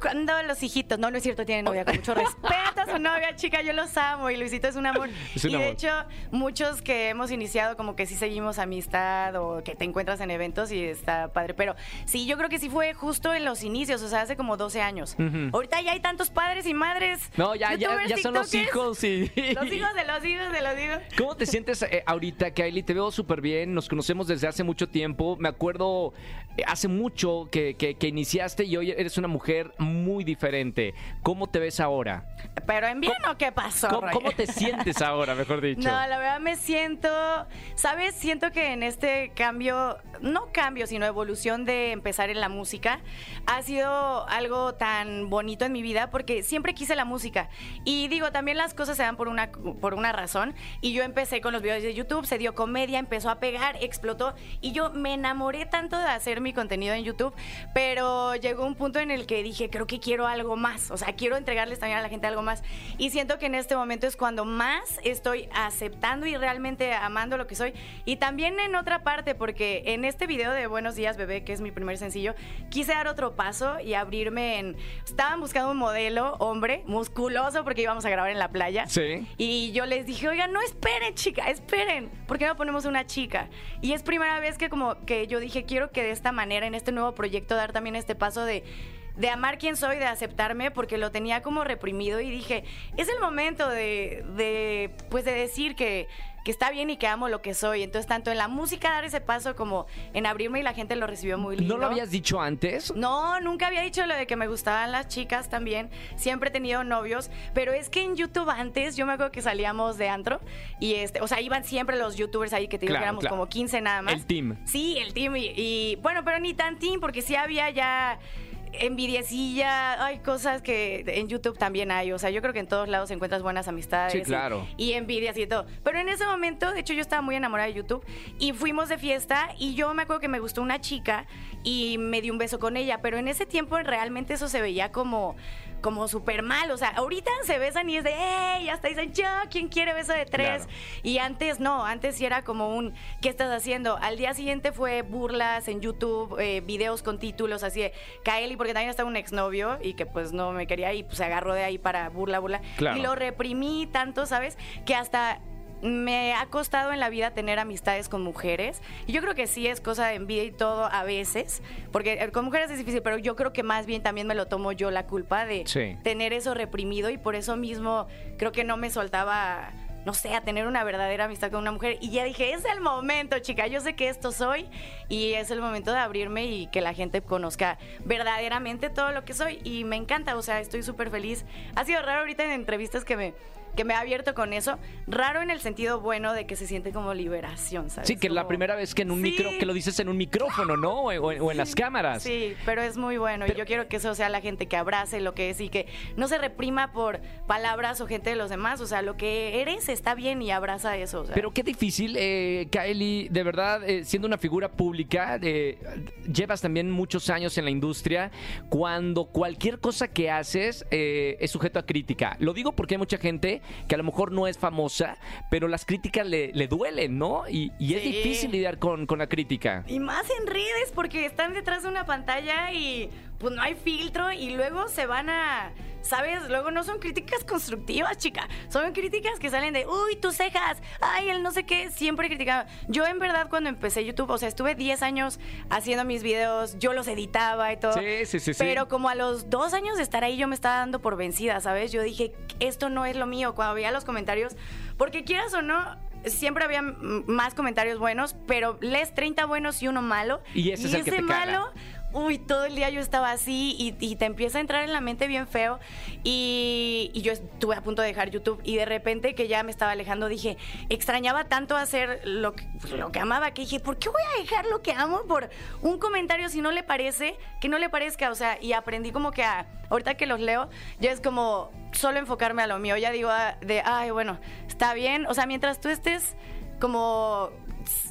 Cuando los hijitos, no, no es cierto, tiene novia, con mucho respeto a su novia, chica, yo los amo y Luisito es un amor. Es un y de hecho, muchos que hemos iniciado como que sí seguimos amistad o que te encuentras en eventos y está padre, pero sí, yo creo que sí fue justo en los inicios, o sea, hace como 12 años. Ahorita ya hay tantos padres y madres. No, ya, ya, ya son los hijos y... Los hijos de los hijos de los ¿Cómo te sientes eh, ahorita, Kylie? Te veo súper bien, nos conocemos desde hace mucho tiempo. Me acuerdo hace mucho que, que- que iniciaste y hoy eres una mujer muy diferente. ¿Cómo te ves ahora? Pero en bien o qué pasó. ¿Cómo, cómo te sientes ahora, mejor dicho? No, la verdad me siento, ¿sabes? Siento que en este cambio, no cambio, sino evolución de empezar en la música, ha sido algo tan bonito en mi vida porque siempre quise la música. Y digo, también las cosas se dan por una, por una razón, y yo empecé con los videos de YouTube, se dio comedia, empezó a pegar, explotó y yo me enamoré tanto de hacer mi contenido en YouTube, pero llegó un punto en el que dije, creo que quiero algo más, o sea, quiero entregarles también a la gente algo más y siento que en este momento es cuando más estoy aceptando y realmente amando lo que soy y también en otra parte porque en este video de Buenos días bebé, que es mi primer sencillo, quise dar otro paso y abrirme en estaban buscando un modelo hombre musculoso porque íbamos a grabar en la playa. Sí. Y yo les dije, oigan, no esperen, chica, esperen. ¿Por qué no ponemos una chica? Y es primera vez que como que yo dije, quiero que de esta manera, en este nuevo proyecto, dar también este paso de de amar quien soy, de aceptarme, porque lo tenía como reprimido y dije, es el momento de, de pues de decir que, que está bien y que amo lo que soy. Entonces, tanto en la música dar ese paso como en abrirme y la gente lo recibió muy lindo. ¿No lo habías dicho antes? No, nunca había dicho lo de que me gustaban las chicas también. Siempre he tenido novios, pero es que en YouTube antes yo me acuerdo que salíamos de antro y este, o sea, iban siempre los youtubers ahí que te Claro, claro. como 15 nada más. El team. Sí, el team y, y, bueno, pero ni tan team porque sí había ya envidiecilla, hay cosas que en YouTube también hay, o sea, yo creo que en todos lados encuentras buenas amistades Sí, y- claro. y, envidias y todo. Pero en ese momento, de hecho, yo estaba muy enamorada de YouTube y fuimos de fiesta y yo me acuerdo que me gustó una chica y me di un beso con ella, pero en ese tiempo realmente eso se veía como como súper mal, o sea, ahorita se besan y es de, ¡ey! Hasta dicen, yo, ¿quién quiere beso de tres? Claro. Y antes no, antes sí era como un, ¿qué estás haciendo? Al día siguiente fue burlas en YouTube, eh, videos con títulos así de Kaeli, porque también estaba un exnovio y que pues no me quería y pues se agarró de ahí para burla, burla. Claro. Y lo reprimí tanto, ¿sabes? Que hasta me ha costado en la vida tener amistades con mujeres. Y yo creo que sí es cosa de envidia y todo a veces, porque eh, con mujeres es difícil, pero yo creo que más bien también me lo tomo yo la culpa de Sí. tener eso reprimido y por eso mismo creo que no me soltaba no sé, a tener una verdadera amistad con una mujer. Y ya dije, es el momento, chica, yo sé que esto soy y es el momento de abrirme y que la gente conozca verdaderamente todo lo que soy. Y me encanta, o sea, estoy súper feliz. Ha sido raro ahorita en entrevistas que me, que me ha abierto con eso. Raro en el sentido bueno de que se siente como liberación, ¿sabes? Sí, que es la primera vez que en un Sí. micro, que lo dices en un micrófono, ¿no? O, o en- o en las cámaras. Sí, pero es muy bueno Pero- y yo quiero que eso sea la gente que abrace lo que es y que no se reprima por palabras o gente de los demás. O sea, lo que eres está bien y abraza eso. o sea. Pero qué difícil, eh, Kylie, de verdad, eh, siendo una figura pública, eh, llevas también muchos años en la industria, cuando cualquier cosa que haces eh, es sujeto a crítica. Lo digo porque hay mucha gente que a lo mejor no es famosa, pero las críticas le, le duelen, ¿no? Y, y es difícil lidiar con, con la crítica. Y más en redes porque están detrás de una pantalla y pues no hay filtro y luego se van a, ¿sabes? Luego no son críticas constructivas, chica. Son críticas que salen de, uy, tus cejas, ay, el no sé qué, siempre criticaba. Yo en verdad cuando empecé YouTube, o sea, estuve 10 años haciendo mis videos, yo los editaba y todo. Sí, sí, sí, sí. Pero como a los dos años de estar ahí yo me estaba dando por vencida, ¿sabes? Yo dije, esto no es lo mío. Cuando veía los comentarios, porque quieras o no, siempre había más comentarios buenos, pero lees 30 buenos y uno malo. Y ese es el que te cala. malo, uy, todo el día yo estaba así y, te empieza a entrar en la mente bien feo. Y, yo estuve a punto de dejar YouTube y de repente que ya me estaba alejando dije, extrañaba tanto hacer lo que, lo que amaba que dije, ¿por qué voy a dejar lo que amo por un comentario si no le parece? Que no le parezca, o sea, y aprendí como que a, ahorita que los leo, ya es como solo enfocarme a lo mío, ya digo ah, de, ay, bueno, está bien, o sea, mientras tú estés como...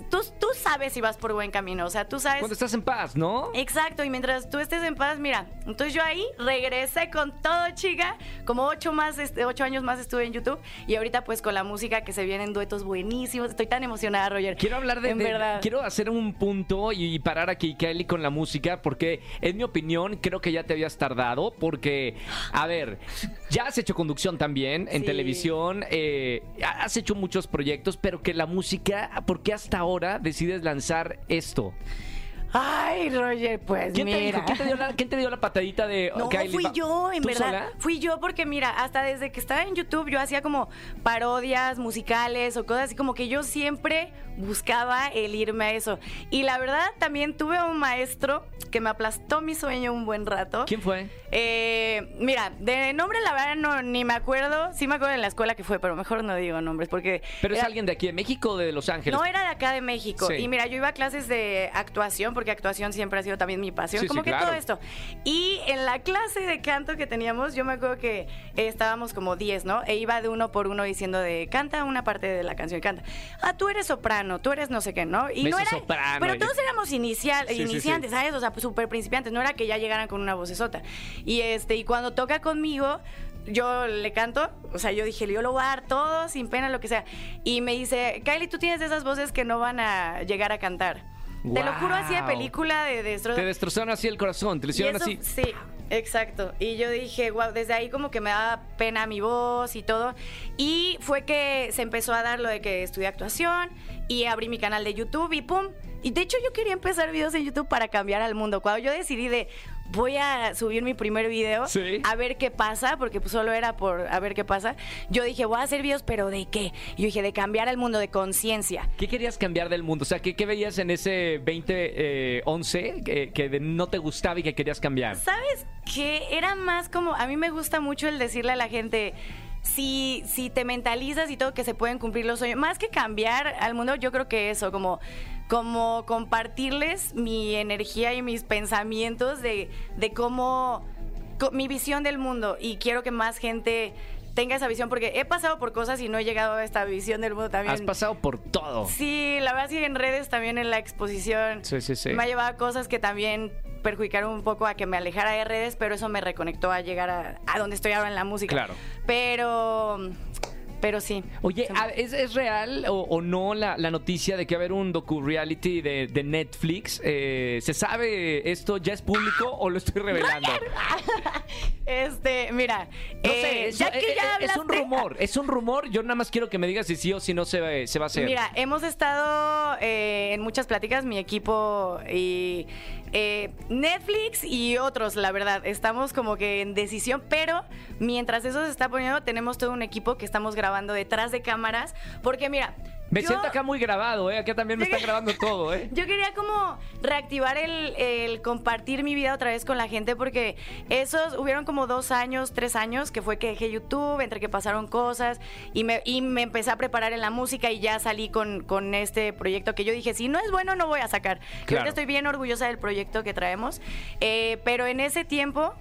Tú, tú sabes si vas por buen camino, o sea, tú sabes... Cuando estás en paz, ¿no? Exacto, y mientras tú estés en paz, mira, entonces yo ahí regresé con todo, chica, como ocho, más, este, ocho años más estuve en YouTube y ahorita pues con la música que se vienen duetos buenísimos, estoy tan emocionada, Roger. Quiero hablar de, En de- verdad. quiero hacer un punto y, parar aquí, Kelly, con la música, porque en mi opinión creo que ya te habías tardado, porque, a ver, ya has hecho conducción también en Sí. televisión, eh, has hecho muchos proyectos, pero que la música, ¿por qué hasta ahora decides lanzar esto? Ay, Roger, pues ¿Quién te mira. dijo? ¿Quién te dio la, quién te dio la patadita de No, fui yo, en ¿Tú verdad. sola? Fui yo porque mira, hasta desde que estaba en YouTube yo hacía como parodias musicales o cosas así como que yo siempre buscaba el irme a eso. Y la verdad también tuve un maestro que me aplastó mi sueño un buen rato. ¿Quién fue? Eh, mira, de nombre la verdad no ni me acuerdo. Sí me acuerdo en la escuela que fue, pero mejor no digo nombres porque ¿Pero es alguien de aquí de México o de Los Ángeles? no era de acá de México. Sí. Y mira, yo iba a clases de actuación porque porque actuación siempre ha sido también mi pasión, Sí, como sí, que claro. todo esto. Y en la clase de canto que teníamos, yo me acuerdo que estábamos como 10, ¿no? E iba de uno por uno diciendo de canta una parte de la canción, canta. Ah, tú eres soprano, tú eres no sé qué, ¿no? Y no era, Mezzosoprano, pero todos éramos inicial, Sí, iniciantes, ¿sabes? O sea, súper principiantes, no era que ya llegaran con una vocesota. Y este, y cuando toca conmigo, yo le canto, o sea, yo dije, yo lo voy a dar todo, sin pena, lo que sea. Y me dice, Kylie, tú tienes de esas voces que no van a llegar a cantar. Te lo juro así de película de destrozo. Te destrozaron así el corazón, te lo hicieron eso- así. Sí, exacto. Y yo dije, wow, desde ahí como que me daba pena mi voz y todo. Y fue que se empezó a dar lo de que estudié actuación y abrí mi canal de YouTube y pum. Y de hecho yo quería empezar videos en YouTube para cambiar al mundo. Cuando yo decidí de voy a subir mi primer video Sí. a ver qué pasa, porque pues solo era por a ver qué pasa, yo dije, voy a hacer videos, pero ¿de qué? Y yo dije, de cambiar al mundo, de conciencia. ¿Qué querías cambiar del mundo? O sea, ¿qué, qué veías en ese 2011 que, que no te gustaba y que querías cambiar? ¿Sabes qué? Era más como, a mí me gusta mucho el decirle a la gente, si, si te mentalizas y todo que se pueden cumplir los sueños, más que cambiar al mundo, yo creo que eso, como, como compartirles mi energía y mis pensamientos de, de cómo, mi visión del mundo y quiero que más gente tenga esa visión porque he pasado por cosas y no he llegado a esta visión del mundo también. Has pasado por todo. Sí, la verdad sí en redes también en la exposición Sí, sí, sí. me ha llevado a cosas que también perjudicaron un poco a que me alejara de redes, pero eso me reconectó a llegar a, a donde estoy ahora en la música. Claro. Pero, pero sí. Oye, a- ¿es, es real o, o no la, la noticia de que va a haber un docu-reality de, de Netflix? Eh, ¿Se sabe esto? ¿Ya es público o lo estoy revelando? Este, mira, No eh, sé, es, ya que es- ya es un rumor, es un rumor. Yo nada más quiero que me digas si sí o si no se, va- se va a hacer. Mira, hemos estado eh, en muchas pláticas, mi equipo y eh, Netflix y otros, la verdad. Estamos como que en decisión, pero mientras eso se está poniendo, tenemos todo un equipo que estamos grabando detrás de cámaras. Porque mira, me yo- siento acá muy grabado, ¿eh? Acá también me están grabando todo, ¿eh? yo quería como reactivar el, el compartir mi vida otra vez con la gente porque esos hubieron como dos años, tres años que fue que dejé YouTube, entre que pasaron cosas y me, y me empecé a preparar en la música y ya salí con, con este proyecto que yo dije, si no es bueno no voy a sacar. Claro. ahorita estoy bien orgullosa del proyecto que traemos, Eh, pero en ese tiempo...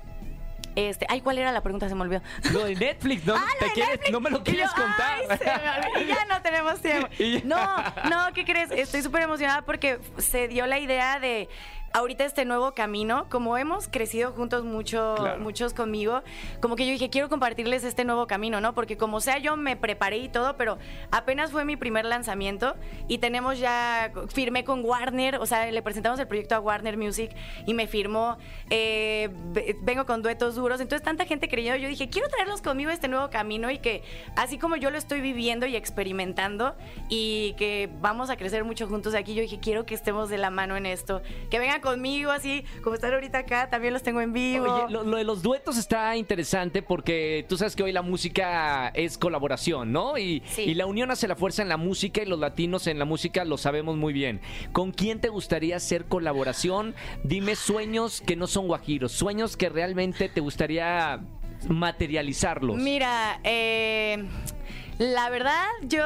Este, ay, ¿cuál era la pregunta? Se me olvidó. Lo de Netflix, ¿no? Ah, ¿Te de quieres- Netflix. no me lo Y quieres yo, contar. "Ay, se me olvidó". y ya no tenemos tiempo. No, no, ¿qué crees? Estoy súper emocionada porque se dio la idea de ahorita este nuevo camino, como hemos crecido juntos mucho, Claro. muchos conmigo, como que yo dije, quiero compartirles este nuevo camino, ¿no? Porque como sea, yo me preparé y todo, pero apenas fue mi primer lanzamiento y tenemos ya, firmé con Warner, o sea, le presentamos el proyecto a Warner Music y me firmó, eh, ve- vengo con duetos duros, entonces tanta gente creyó, yo dije, quiero traerlos conmigo a este nuevo camino y que así como yo lo estoy viviendo y experimentando y que vamos a crecer mucho juntos aquí, yo dije, quiero que estemos de la mano en esto, que vengan conmigo así, como están ahorita acá, también los tengo en vivo. Oye, lo, lo de los duetos está interesante porque tú sabes que hoy la música es colaboración, ¿no? Y, Sí. y la unión hace la fuerza en la música y los latinos en la música lo sabemos muy bien. ¿Con quién te gustaría hacer colaboración? Dime sueños que no son guajiros, sueños que realmente te gustaría materializarlos. Mira, eh, la verdad, yo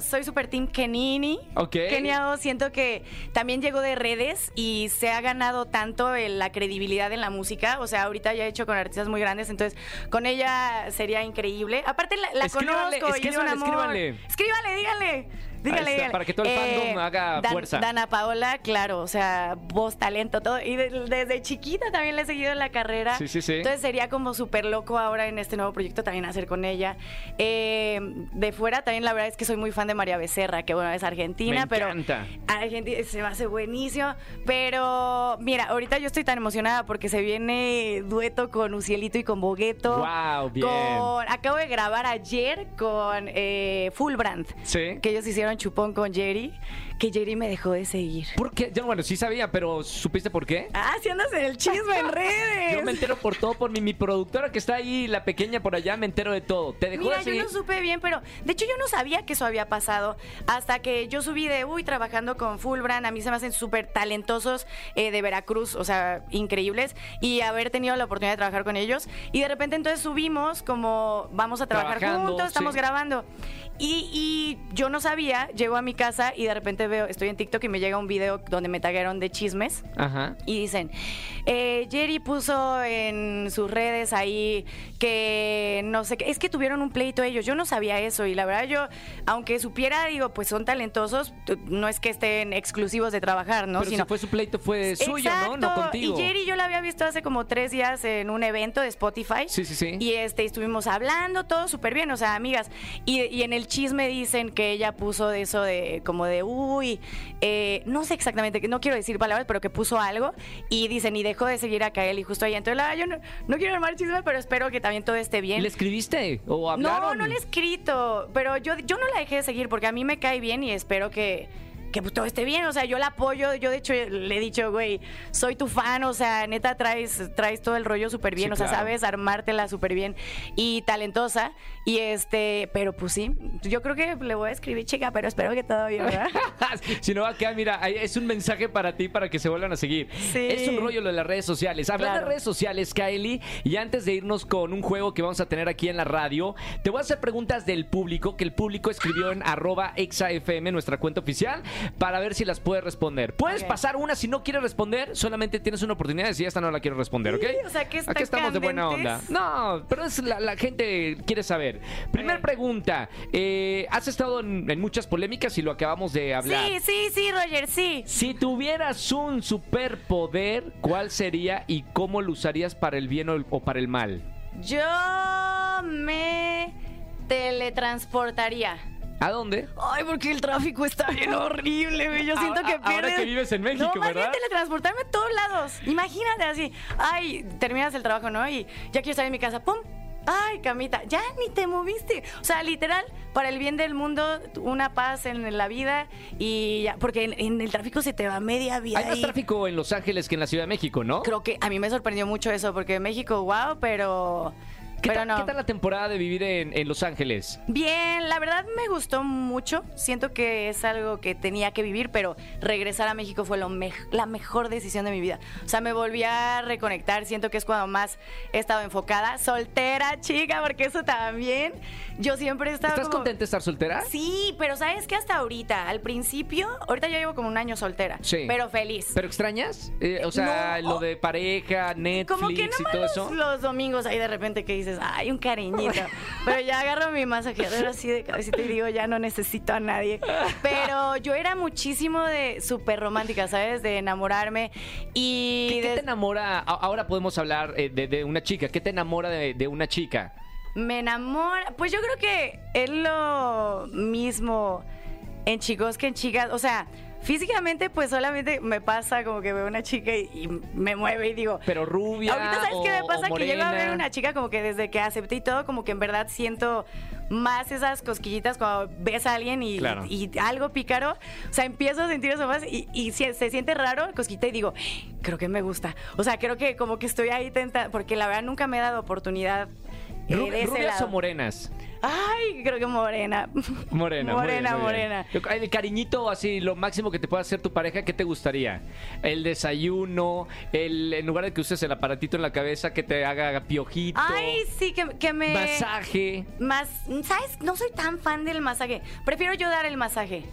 soy super team Kenini. Ok. Keniao siento que también llegó de redes y se ha ganado tanto en la credibilidad en la música. O sea, ahorita ya he hecho con artistas muy grandes, entonces con ella sería increíble. Aparte la, la Escríbanle, conozco y es un amor. escríbanle. Escríbanle, díganle. Díganle, está, para que todo el fandom haga Dan- fuerza. Dana Paola, claro, o sea, voz, talento, todo. Y de- desde chiquita también le he seguido en la carrera. Sí, sí, sí. Entonces sería como súper loco ahora en este nuevo proyecto también hacer con ella. Eh, de fuera también la verdad es que soy muy fan de María Becerra, que bueno, es argentina, Me pero encanta. Argentina se me hace buenísimo. Pero mira, ahorita yo estoy tan emocionada porque se viene dueto con Ucielito y con Bogueto. Guau, bien. Con- acabo de grabar ayer con eh, Full Brand. Sí. Que ellos hicieron chupón con Jerry, que Jerry me dejó de seguir. ¿Por qué? Yo, bueno, sí sabía, pero ¿supiste por qué? Ah, si andas en el chisme en redes. Yo me entero por todo, por mi, mi productora que está ahí, la pequeña por allá, me entero de todo. ¿Te dejó Mira, de yo seguir? no supe bien, pero de hecho yo no sabía que eso había pasado hasta que yo subí de, uy, trabajando con Fulbran, a mí se me hacen súper talentosos eh, de Veracruz, o sea, increíbles, y haber tenido la oportunidad de trabajar con ellos. Y de repente entonces subimos como, vamos a trabajar Trabajando, juntos, estamos sí. grabando. Y, y yo no sabía, llego a mi casa y de repente veo, estoy en TikTok y me llega un video donde me tagueron de chismes. Ajá. Y dicen, eh, Jerry puso en sus redes ahí que no sé qué, es que tuvieron un pleito ellos, yo no sabía eso y la verdad yo, aunque supiera, digo, pues son talentosos, no es que estén exclusivos de trabajar, ¿no? Pero si fue su pleito, fue suyo, ¿no? No contigo. Y Jerry yo la había visto hace como tres días en un evento de Spotify. Sí, sí, sí. Y este, estuvimos hablando todo súper bien, o sea, amigas. Y, y en el chisme dicen que ella puso de eso de como de, uy, eh, no sé exactamente, que no quiero decir palabras, pero que puso algo. Y dicen, y dejó de seguir a Kael y justo ahí. Entonces, la yo no, no quiero armar chisme, pero espero que también todo esté bien. ¿Le escribiste o No, hablaron? no le he escrito, pero yo, yo no la dejé de seguir porque a mí me cae bien y espero que, que todo esté bien. O sea, yo la apoyo. Yo, de hecho, le he dicho, güey, soy tu fan. O sea, neta, traes, traes todo el rollo súper bien. Sí, o sea, claro. sabes armártela súper bien y talentosa. Y este, pero pues sí, yo creo que le voy a escribir, chica, pero espero que todo bien, ¿verdad? si no va a quedar, mira, es un mensaje para ti para que se vuelvan a seguir. Sí. Es un rollo lo de las redes sociales. Hablando Claro. de redes sociales, Kylie, y antes de irnos con un juego que vamos a tener aquí en la radio, te voy a hacer preguntas del público que el público escribió en arroba exafm, nuestra cuenta oficial, para ver si las puedes responder. Puedes pasar una, si no quieres responder, solamente tienes una oportunidad de decir esta no la quiero responder, ¿ok? Sí, o sea, que Aquí estamos de buena onda. No, pero es la, la gente quiere saber. Primer Ok. pregunta. eh, has estado en, en muchas polémicas y lo acabamos de hablar. Sí, sí, sí, Roger, sí. Si tuvieras un superpoder, ¿cuál sería y cómo lo usarías para el bien o, el- o para el mal? Yo me teletransportaría. ¿A dónde? Ay, porque el tráfico está bien horrible, güey. Yo siento Ahora- que ahora pierdes... que vives en México, no, más ¿verdad? bien teletransportarme a todos lados. Imagínate así. Ay, terminas el trabajo, ¿no? Y ya quiero estar en mi casa. ¡Pum! Ay, camita, ya ni te moviste. O sea, literal, para el bien del mundo, una paz en la vida y ya, porque en, en el tráfico se te va media vida. Hay más tráfico en Los Ángeles que en la Ciudad de México, ¿no? Creo que a mí me sorprendió mucho eso, porque México, wow, pero. ¿Qué, pero tal, no. qué tal la temporada de vivir en, en Los Ángeles? Bien, la verdad me gustó mucho. Siento que es algo que tenía que vivir, pero regresar a México fue lo la mejor decisión de mi vida. O sea, me volví a reconectar. Siento que es cuando más he estado enfocada. Soltera, chica, porque eso también. Yo siempre he estado. ¿Estás como- contenta de estar soltera? Sí, pero ¿sabes qué? Hasta ahorita, al principio, ahorita ya llevo como un año soltera. Sí. Pero feliz. ¿Pero extrañas? Eh, o sea, No. lo de pareja, Netflix Como que y todo eso. los domingos ahí de repente que dices, ay, un cariñito. Pero ya agarro mi masajeador así de cabecita y digo, ya no necesito a nadie. Pero yo era muchísimo de súper romántica, ¿sabes? De enamorarme. Y ¿Qué, te enamora? Ahora podemos hablar eh, de, de una chica. ¿Qué te enamora de, de una chica? me enamora. Pues yo creo que es lo mismo en chicos que en chicas. O sea, físicamente, pues solamente me pasa como que veo una chica y, y me mueve y digo, Pero rubia Ahorita, ¿sabes o- qué me pasa? Que llego a ver una chica como que desde que acepté y todo, como que en verdad siento más esas cosquillitas cuando ves a alguien y, Claro. y algo pícaro. O sea, empiezo a sentir eso más y, se siente raro, cosquita y digo, creo que me gusta. O sea, creo que como que estoy ahí tentada, porque la verdad nunca me he dado oportunidad. Eh, Ru- de ese ¿Rubias lado. o morenas? Ay, creo que morena. Morena, muy bien, Morena, muy bien. morena. El cariñito, así, lo máximo que te pueda hacer tu pareja, ¿qué te gustaría? El desayuno, el, en lugar de que uses el aparatito en la cabeza, que te haga piojito, Ay, sí, que, que me... masaje. Más, ¿sabes? No soy tan fan del masaje. Prefiero yo dar el masaje.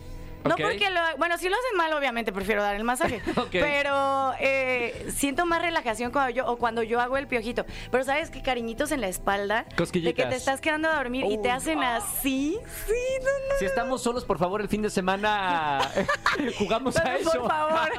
No porque lo... Bueno, si lo hacen mal, obviamente prefiero dar el masaje. Pero eh, siento más relajación cuando yo, o cuando yo hago el piojito. Pero ¿sabes qué? Cariñitos en la espalda. Cosquillitas. De que te estás quedando a dormir y te hacen así. Sí, no, no. Si estamos solos, por favor, el fin de semana jugamos a eso. por favor.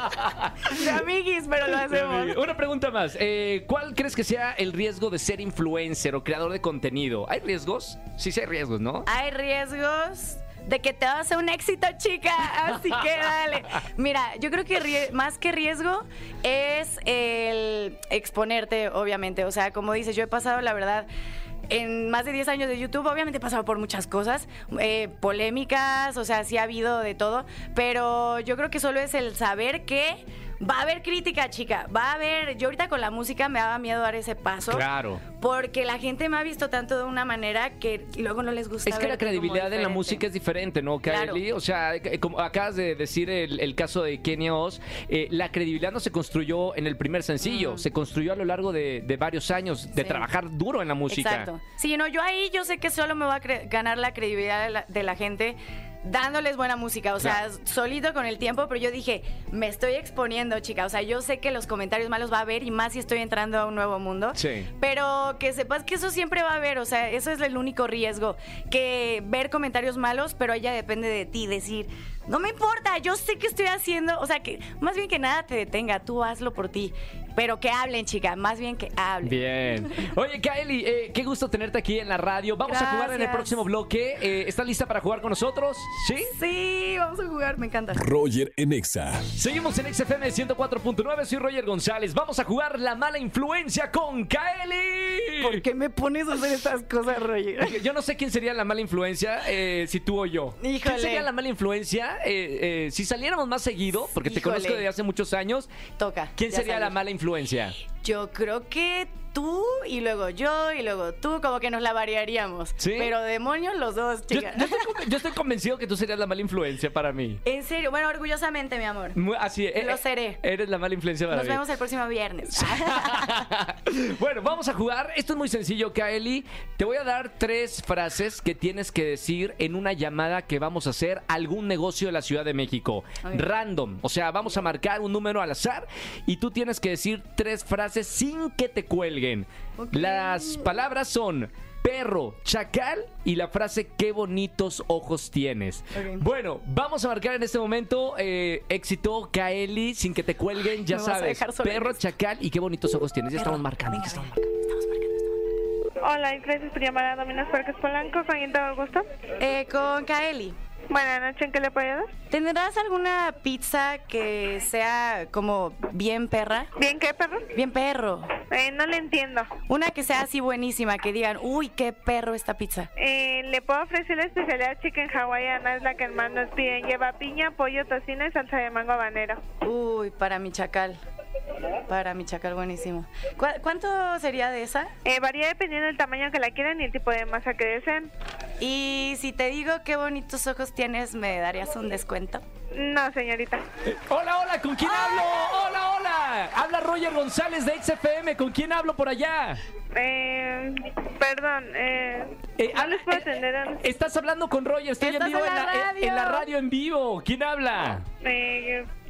De amiguis, pero lo hacemos. Una pregunta más. Eh, ¿Cuál crees que sea el riesgo de ser influencer o creador de contenido? ¿Hay riesgos? Sí, sí hay riesgos, ¿no? Hay riesgos de que te vas a un éxito, chica. Así que dale. Mira, yo creo que más que riesgo es el exponerte, obviamente. O sea, como dices, yo he pasado, la verdad. En más de 10 años de YouTube, obviamente he pasado por muchas cosas, eh, polémicas, o sea, sí ha habido de todo, pero yo creo que solo es el saber que va a haber crítica, chica. Va a haber. Yo ahorita con la música me daba miedo dar ese paso. Claro. Porque la gente me ha visto tanto de una manera que luego no les gusta. Es que la credibilidad en la música es diferente, ¿no, Claro. Kylie? O sea, eh, como acabas de decir el, el caso de Kenia Oz, eh, la credibilidad no se construyó en el primer sencillo, se construyó a lo largo de, de varios años de Sí. trabajar duro en la música. Exacto. Sí, no, yo ahí yo sé que solo me va a cre- ganar la credibilidad de la, de la gente dándoles buena música, o sea, solito con el tiempo, pero yo dije, me estoy exponiendo, chica, o sea, yo sé que los comentarios malos va a haber y más si estoy entrando a un nuevo mundo, Sí. pero que sepas que eso siempre va a haber, o sea, eso es el único riesgo, que ver comentarios malos, pero ella depende de ti, decir, no me importa, yo sé que estoy haciendo, o sea, que más bien que nada te detenga, tú hazlo por ti, pero que hablen, chica, más bien que hablen. Bien. Oye, Kylie, eh, qué gusto tenerte aquí en la radio. Vamos a jugar en el próximo bloque. Eh, ¿Estás lista para jugar con nosotros? ¿Sí? Sí, vamos a jugar, me encanta. Roger en Exa. Seguimos en XFM 104.9. Soy Roger González. Vamos a jugar la mala influencia con Kylie. ¿Por qué me pones a hacer estas cosas, Roger? Porque Yo no sé quién sería la mala influencia, eh, si tú o yo. ¿Quién Híjole. sería la mala influencia eh, eh, si saliéramos más seguido? Porque te Híjole. conozco desde hace muchos años. Toca. ¿Quién ya sería la sabes. mala influencia? Yo creo que tú y luego yo y luego tú, como que nos la variaríamos. ¿Sí? Pero demonios los dos, Yo, chica. yo estoy, conven- yo estoy convencido que tú serías la mala influencia para mí. En serio, bueno, orgullosamente, mi amor. Así eh, Lo eh, seré. Eres la mala influencia para Nos mí. vemos el próximo viernes. bueno, vamos a jugar. Esto es muy sencillo, Kaeli. Te voy a dar tres frases que tienes que decir en una llamada que vamos a hacer a algún negocio de la Ciudad de México. Random. O sea, vamos a marcar un número al azar y tú tienes que decir tres frases sin que te Las palabras son perro, chacal y la frase qué bonitos ojos tienes. Bueno, vamos a marcar en este momento eh, éxito Kaeli sin que te cuelguen, ya sabes. Perro, esto. chacal y qué bonitos ojos tienes. Ya estamos marcando, ya estamos marcando. Hola, gracias por llamar a Domino's Parques Polanco. ¿Con quién el gusto? Eh, con Kaeli. Buenas noches, ¿en qué le puedo ayudar? ¿Tendrás alguna pizza que sea como bien perra? ¿Bien qué, perro? Bien perro. Eh, no le entiendo. Una que sea así buenísima, que digan, uy, qué perro esta pizza. Eh, le puedo ofrecer la especialidad chicken hawaiana, es la que más nos piden. Lleva piña, pollo, tocino y salsa de mango habanero. Uy, para mi chacal. Para mi chacal, buenísimo. ¿Cu- ¿Cuánto sería de esa? Eh, varía dependiendo del tamaño que la quieran y el tipo de masa que deseen. Y si te digo qué bonitos ojos tienes, ¿me darías un descuento? No, señorita. Hola, hola, ¿con quién hablo? Hola, hola. Habla Roger González de XFM. ¿Con quién hablo por allá? Eh, perdón, eh, Eh, no habla- les puedo eh, atender. eh, Estás hablando con Roger. Estoy en Estás vivo en la en- radio. en la radio en vivo. ¿Quién habla?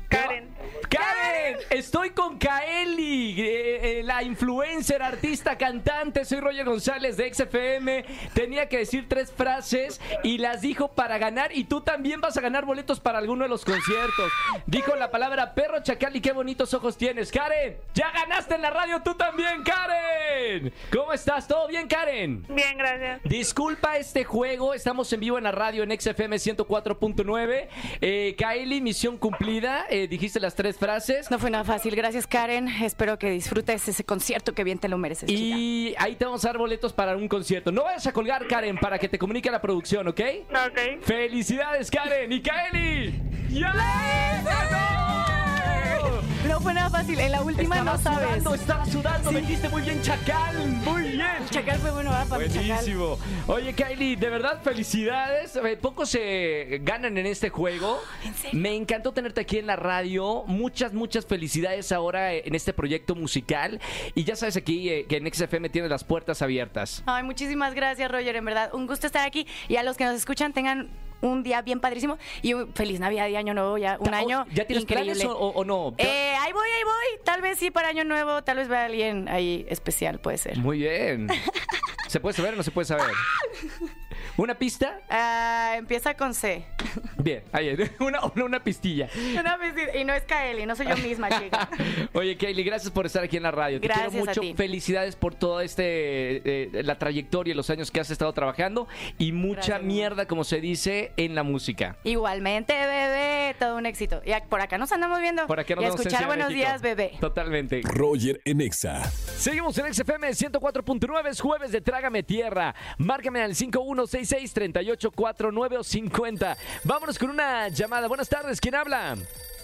Karen. Karen, estoy con Kaeli, eh, eh, la influencer, artista, cantante. Soy Roger González de XFM. Tenía que decir tres frases y las dijo para ganar. Y tú también vas a ganar boletos para alguno de los conciertos. Dijo la palabra perro chacal y qué bonitos ojos tienes. Karen, ya ganaste en la radio tú también, Karen. ¿Cómo estás? ¿Todo bien, Karen? Bien, gracias. Disculpa este juego, estamos en vivo en la radio en XFM 104.9. Eh, Kaeli, misión cumplida. Eh, dijiste las tres frases. No fue nada fácil. Gracias, Karen. Espero que disfrutes ese concierto que bien te lo mereces, chica. Y ahí te vamos a dar boletos para un concierto. No vayas a colgar, Karen, para que te comunique la producción, ¿ok? Ok. ¡Felicidades, Karen! ¡Y Kaeli! ¡Ya ganó! No fue nada fácil. En la última Estaba no sabes. sudando, estaba sudando. Me dijiste muy bien, Chacal. Muy bien. Chacal fue bueno, ¿verdad? Para mi chacal. Buenísimo. Oye, Kylie, de verdad, felicidades. Eh, Pocos se ganan en este juego. Me encantó tenerte aquí en la radio. Muchas, muchas felicidades ahora en este proyecto musical. Y ya sabes aquí eh, que en XFM tienes las puertas abiertas. Ay, muchísimas gracias, Roger. En verdad, un gusto estar aquí. Y a los que nos escuchan, tengan un día bien padrísimo. Y un feliz Navidad y Año Nuevo. Ya, un año. ¿Ya tienes increíble. planes o, o- o no? Eh, ahí voy, ahí voy. Tal vez sí para Año Nuevo. Tal vez vea alguien ahí especial, puede ser. Muy bien. ¿Se puede saber o no se puede saber? ¿Una pista? Ah, empieza con C. Bien, ahí una, una, una pistilla. Una vez- y no es Kaeli, no soy yo misma, chica. Oye, Kaylee, gracias por estar aquí en la radio. Te Gracias quiero a mucho. ti. Felicidades por toda este eh, la trayectoria y los años que has estado trabajando y mucha Gracias, mierda, como se dice, en la música. Igualmente, bebé. todo un éxito. Y por acá nos andamos viendo. Por aquí nos y a en escuchar Buenos México. días, bebé. Totalmente. Roger en Exa. Seguimos en XFM 104.9, es jueves de Trágame Tierra. Márcame al 5166-3849 o 50. Vámonos con una llamada. Buenas tardes, ¿quién habla?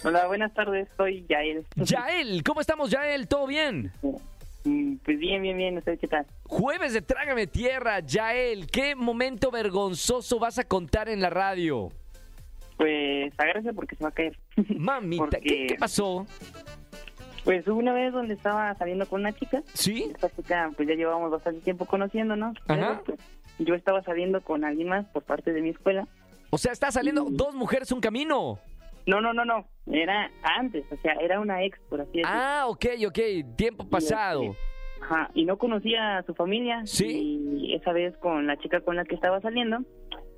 Hola, buenas tardes, soy Yael. Yael, ¿cómo estamos, Yael? ¿Todo bien? Mm, Pues bien, bien, bien, ¿usted qué tal? Jueves de Trágame Tierra, Yael. ¿Qué momento vergonzoso vas a contar en la radio? Pues agárrese porque se va a caer. Mamita, ¿qué, pasó? Pues hubo una vez donde estaba saliendo con una chica. ¿Sí? Esta chica, pues ya llevábamos bastante tiempo conociéndonos. Ajá. Pero, pues, yo estaba saliendo con alguien más por parte de mi escuela. O sea, está saliendo dos mujeres un camino. No, no, no, no. Era antes, o sea, era una ex, por así decirlo. Ah, ok, ok. Tiempo pasado. Ajá, y no conocía a su familia. Sí. Y esa vez con la chica con la que estaba saliendo,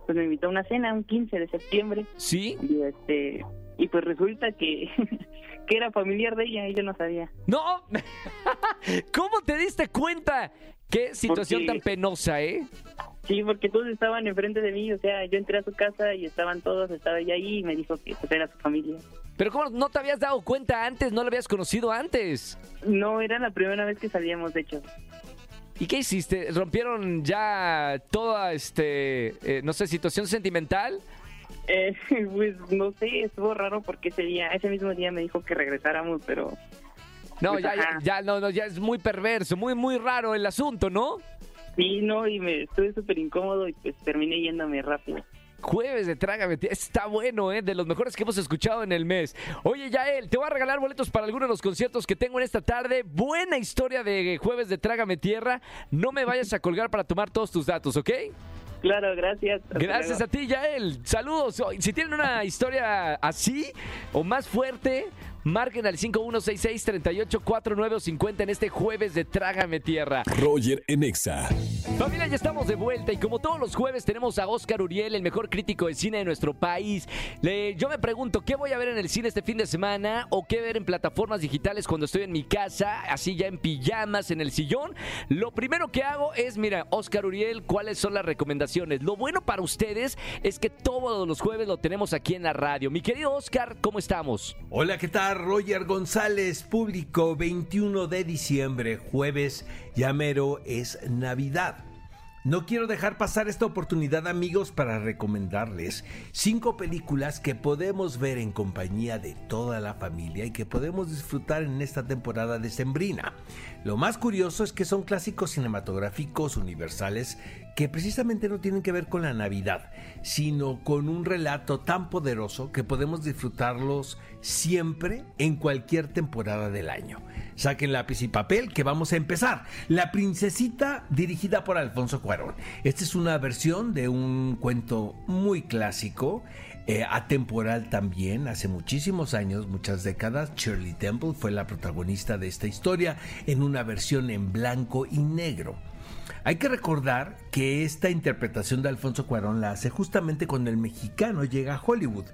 pues me invitó a una cena un 15 de septiembre. ¿Sí? Y este y pues resulta que, que era familiar de ella y yo no sabía. ¡No! ¿Cómo te diste cuenta? Qué situación Porque- tan penosa, ¿eh? Sí, porque todos estaban enfrente de mí, o sea, yo entré a su casa y estaban todos, estaba ella ahí y me dijo que pues era su familia. Pero ¿cómo no te habías dado cuenta antes? ¿No lo habías conocido antes? No, era la primera vez que salíamos, de hecho. ¿Y qué hiciste? ¿Rompieron ya toda, este, eh, no sé, situación sentimental? Eh, pues no sé, estuvo raro porque ese día, ese mismo día me dijo que regresáramos, pero No, Pues, ya, ya, ya, no, no, ya es muy perverso, muy, muy raro el asunto, ¿no? sí, no, y me estuve súper incómodo y pues terminé yéndome rápido. Jueves de Trágame Tierra. Está bueno, ¿eh? De los mejores que hemos escuchado en el mes. Oye, Yael, te voy a regalar boletos para alguno de los conciertos que tengo en esta tarde. Buena historia de Jueves de Trágame Tierra. No me vayas a colgar para tomar todos tus datos, ¿ok? Claro, gracias. Hasta Gracias luego. a ti, Yael. Saludos. Si tienen una historia así o más fuerte, marquen al 5166-3849 o 50 en este jueves de Trágame Tierra. Roger en Exa. Familia, ya estamos de vuelta y como todos los jueves tenemos a Oscar Uriel, el mejor crítico de cine de nuestro país. Le- yo me pregunto, ¿qué voy a ver en el cine este fin de semana o qué ver en plataformas digitales cuando estoy en mi casa, así ya en pijamas, en el sillón? Lo primero que hago es, mira, Oscar Uriel, ¿cuáles son las recomendaciones? Lo bueno para ustedes es que todos los jueves lo tenemos aquí en la radio. Mi querido Oscar, ¿cómo estamos? Hola, ¿qué tal? Roger González, público 21 de diciembre, jueves, ya mero es Navidad. No quiero dejar pasar esta oportunidad amigos para recomendarles cinco películas que podemos ver en compañía de toda la familia y que podemos disfrutar en esta temporada decembrina. Lo más curioso es que son clásicos cinematográficos universales que precisamente no tienen que ver con la Navidad, sino con un relato tan poderoso que podemos disfrutarlos siempre en cualquier temporada del año. Saquen lápiz y papel que vamos a empezar. La princesita dirigida por Alfonso Cuarón. Esta es una versión de un cuento muy clásico. Eh, atemporal también, hace muchísimos años, muchas décadas, Shirley Temple fue la protagonista de esta historia en una versión en blanco y negro. Hay que recordar que esta interpretación de Alfonso Cuarón la hace justamente cuando el mexicano llega a Hollywood.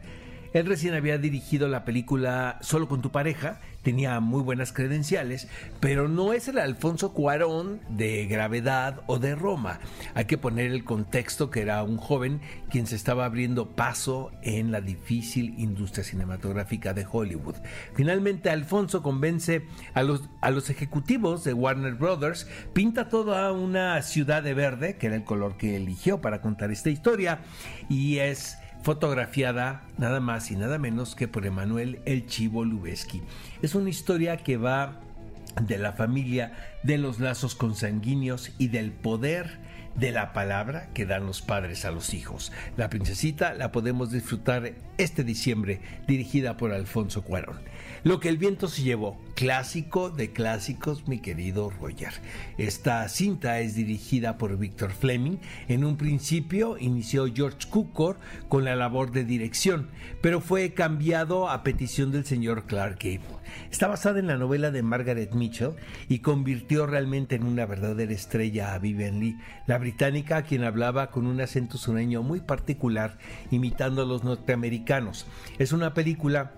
Él recién había dirigido la película Solo con tu pareja, tenía muy buenas credenciales, pero no es el Alfonso Cuarón de Gravedad o de Roma. Hay que poner el contexto que era un joven quien se estaba abriendo paso en la difícil industria cinematográfica de Hollywood. Finalmente Alfonso convence a los, a los ejecutivos de Warner Brothers, pinta toda una ciudad de verde, que era el color que eligió para contar esta historia, y es fotografiada nada más y nada menos que por Emanuel El Chivo Lubeski. Es una historia que va de la familia, de los lazos consanguíneos y del poder de la palabra que dan los padres a los hijos. La princesita la podemos disfrutar este diciembre, dirigida por Alfonso Cuarón. Lo que el viento se llevó, clásico de clásicos, mi querido Roger. Esta cinta es dirigida por Víctor Fleming. En un principio inició George Cukor con la labor de dirección, pero fue cambiado a petición del señor Clark Gable. Está basada en la novela de Margaret Mitchell y convirtió realmente en una verdadera estrella a Vivian Lee, la británica quien hablaba con un acento sureño muy particular, imitando a los norteamericanos. Es una película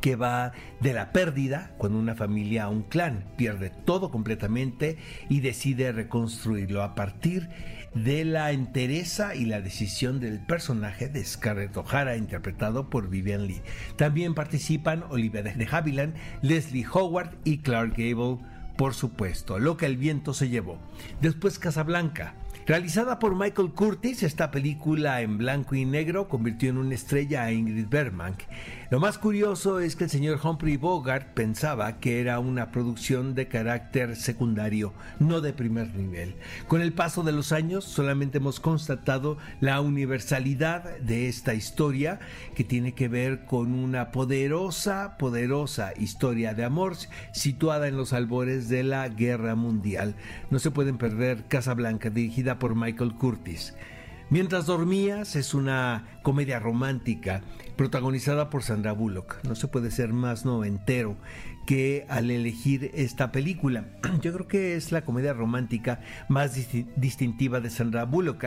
que va de la pérdida cuando una familia a un clan pierde todo completamente y decide reconstruirlo a partir de la entereza y la decisión del personaje de Scarlett O'Hara interpretado por Vivian Lee. También participan Olivia de Havilland, Leslie Howard y Clark Gable, por supuesto, lo que el viento se llevó. Después Casablanca, Realizada por Michael Curtis, esta película en blanco y negro convirtió en una estrella a Ingrid Bergman. Lo más curioso es que el señor Humphrey Bogart pensaba que era una producción de carácter secundario, no de primer nivel. Con el paso de los años solamente hemos constatado la universalidad de esta historia que tiene que ver con una poderosa, poderosa historia de amor situada en los albores de la Guerra Mundial. No se pueden perder Casablanca dirigida por Michael Curtis. Mientras dormías es una comedia romántica protagonizada por Sandra Bullock. No se puede ser más noventero que al elegir esta película. Yo creo que es la comedia romántica más distintiva de Sandra Bullock.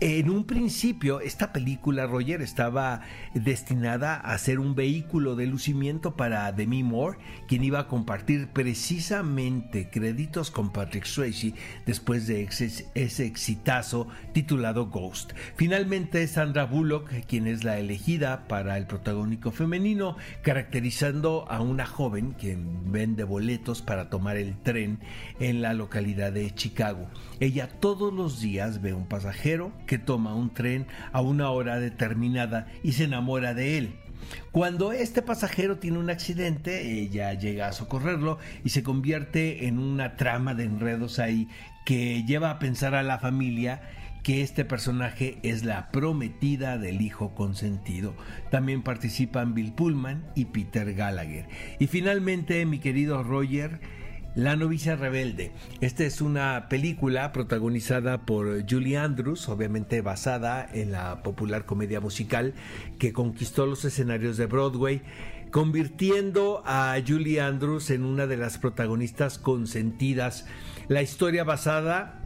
En un principio, esta película, Roger, estaba destinada a ser un vehículo de lucimiento para Demi Moore, quien iba a compartir precisamente créditos con Patrick Swayze después de ese, exitazo titulado Ghost. Finalmente, Sandra Bullock, quien es la elegida para el protagónico femenino, caracterizando a una joven que vende boletos para tomar el tren en la localidad de Chicago. Ella todos los días ve un pasajero que toma un tren a una hora determinada y se enamora de él. Cuando este pasajero tiene un accidente, ella llega a socorrerlo y se convierte en una trama de enredos ahí que lleva a pensar a la familia que este personaje es la prometida del hijo consentido. También participan Bill Pullman y Peter Gallagher. Y finalmente, mi querido Roger, La novicia rebelde. Esta es una película protagonizada por Julie Andrews, obviamente basada en la popular comedia musical que conquistó los escenarios de Broadway convirtiendo a Julie Andrews en una de las protagonistas consentidas. La historia basada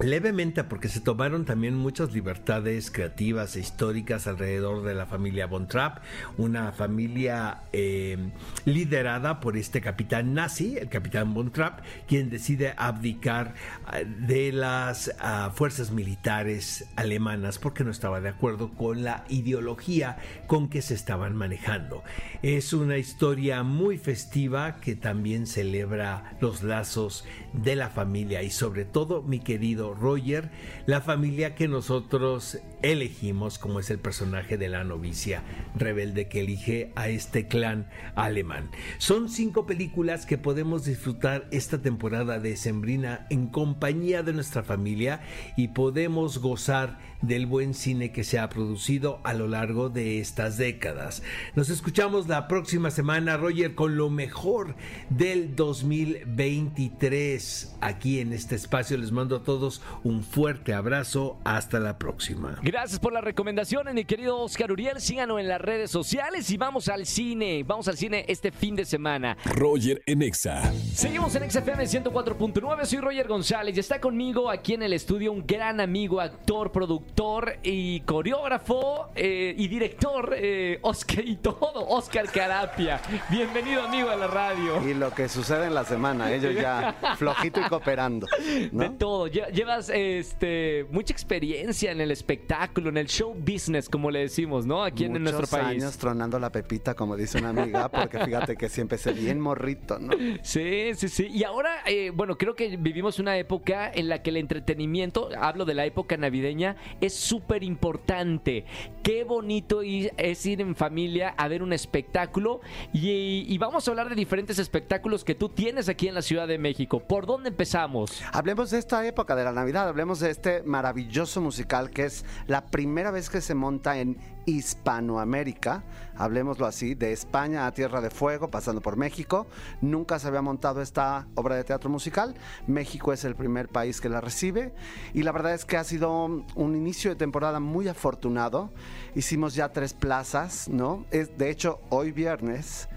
levemente porque se tomaron también muchas libertades creativas e históricas alrededor de la familia Von Trapp, una familia eh, liderada por este capitán nazi, el capitán Von Trapp, quien decide abdicar eh, de las ah, fuerzas militares alemanas porque no estaba de acuerdo con la ideología con que se estaban manejando. Es una historia muy festiva que también celebra los lazos de la familia y sobre todo mi querido Roger, la familia que nosotros elegimos como es el personaje de la novicia rebelde que elige a este clan alemán. Son cinco películas que podemos disfrutar esta temporada de Sembrina en compañía de nuestra familia y podemos gozar del buen cine que se ha producido a lo largo de estas décadas. Nos escuchamos la próxima semana, Roger, con lo mejor del 2023. Aquí en este espacio les mando a todos un fuerte abrazo. Hasta la próxima. Gracias por las recomendaciones, mi querido Oscar Uriel. Síganos en las redes sociales y vamos al cine. Vamos al cine este fin de semana. Roger en Exa. Seguimos en XFM 104.9. Soy Roger González y está conmigo aquí en el estudio un gran amigo, actor, productor y coreógrafo eh, y director, eh, Oscar y todo, Oscar Carapia. Bienvenido, amigo, a la radio. Y lo que sucede en la semana, ellos ya flojito y cooperando. De todo. Llevas este, mucha experiencia en el espectáculo, en el show business, como le decimos, ¿no? Aquí en nuestro país. años tronando la pepita, como dice una amiga, porque fíjate que siempre se bien morrito, ¿no? Sí, sí, sí. Y ahora, eh, bueno, creo que vivimos una época en la que el entretenimiento, hablo de la época navideña, es súper importante. Qué bonito es ir en familia a ver un espectáculo y, y vamos a hablar de diferentes espectáculos que tú tienes aquí en la Ciudad de México. ¿Por dónde empezamos? Hablemos de esta época de la Navidad, hablemos de este maravilloso musical que es la primera vez que se monta en Hispanoamérica, hablemoslo así, de España a Tierra de Fuego, pasando por México. Nunca se había montado esta obra de teatro musical. México es el primer país que la recibe y la verdad es que ha sido un inicio de temporada muy afortunado. Hicimos ya tres plazas, ¿no? Es, de hecho, hoy viernes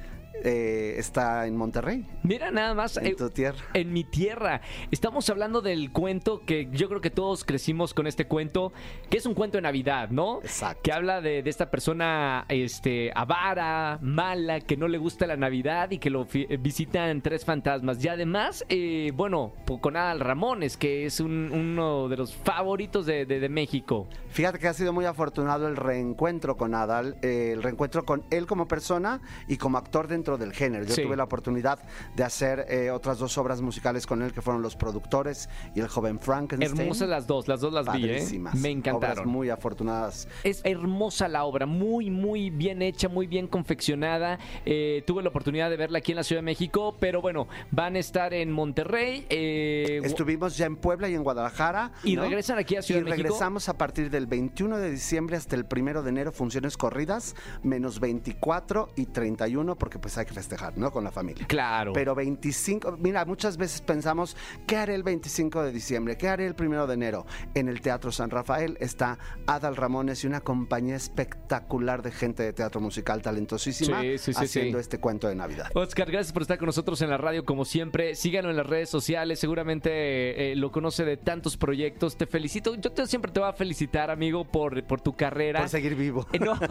eh, está en Monterrey, Mira nada más. en eh, tu tierra. En mi tierra. Estamos hablando del cuento que yo creo que todos crecimos con este cuento, que es un cuento de Navidad, ¿no? Exacto. Que habla de, de esta persona este, avara, mala, que no le gusta la Navidad y que lo visitan tres fantasmas. Y además, eh, bueno, con Adal Ramones, que es un- uno de los favoritos de, de- de México. Fíjate que ha sido muy afortunado el reencuentro con Adal, el reencuentro con él como persona y como actor dentro del género. Yo Sí. tuve la oportunidad de hacer eh, otras dos obras musicales con él, que fueron Los Productores y El Joven Frankenstein. Hermosas las dos, las dos las vi, ¿eh? Padrísimas. Me encantaron. Obras muy afortunadas. Es hermosa la obra, muy, muy bien hecha, muy bien confeccionada. Eh, tuve la oportunidad de verla aquí en la Ciudad de México, pero bueno, van a estar en Monterrey. Estuvimos ya en Puebla y en Guadalajara. ¿Y ¿no? regresan aquí a Ciudad y de México? regresamos a partir del 21 de diciembre hasta el 1 de enero, funciones corridas, menos 24 y 31, porque pues hay que festejar, ¿no? Con la familia. Claro. Pero 25, mira, muchas veces pensamos, ¿qué haré el 25 de diciembre? ¿Qué haré el 1 de enero? En el Teatro San Rafael está Adal Ramones y una compañía espectacular de gente de teatro musical talentosísima Sí, sí, sí, haciendo este cuento de Navidad. Oscar, gracias por estar con nosotros en la radio como siempre. Síganlo en las redes sociales, seguramente eh, lo conoce de tantos proyectos. Te felicito. Yo te, siempre te voy a felicitar, amigo, por, por tu carrera. Por seguir vivo. Eh, no.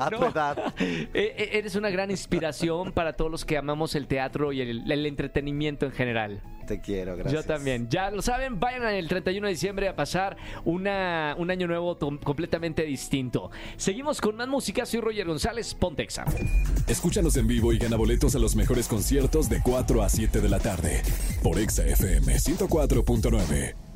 A tu edad. Eh, eh, eres una gran inspiración para todos los que amamos el teatro y el, el entretenimiento en general. Te quiero, gracias. Yo también. Ya lo saben, vayan el 31 de diciembre a pasar una, un año nuevo completamente distinto. Seguimos con más música. Soy Roger González, Pontexa. Escúchanos en vivo y gana boletos a los mejores conciertos de 4 a 7 de la tarde por Exa FM 104.9.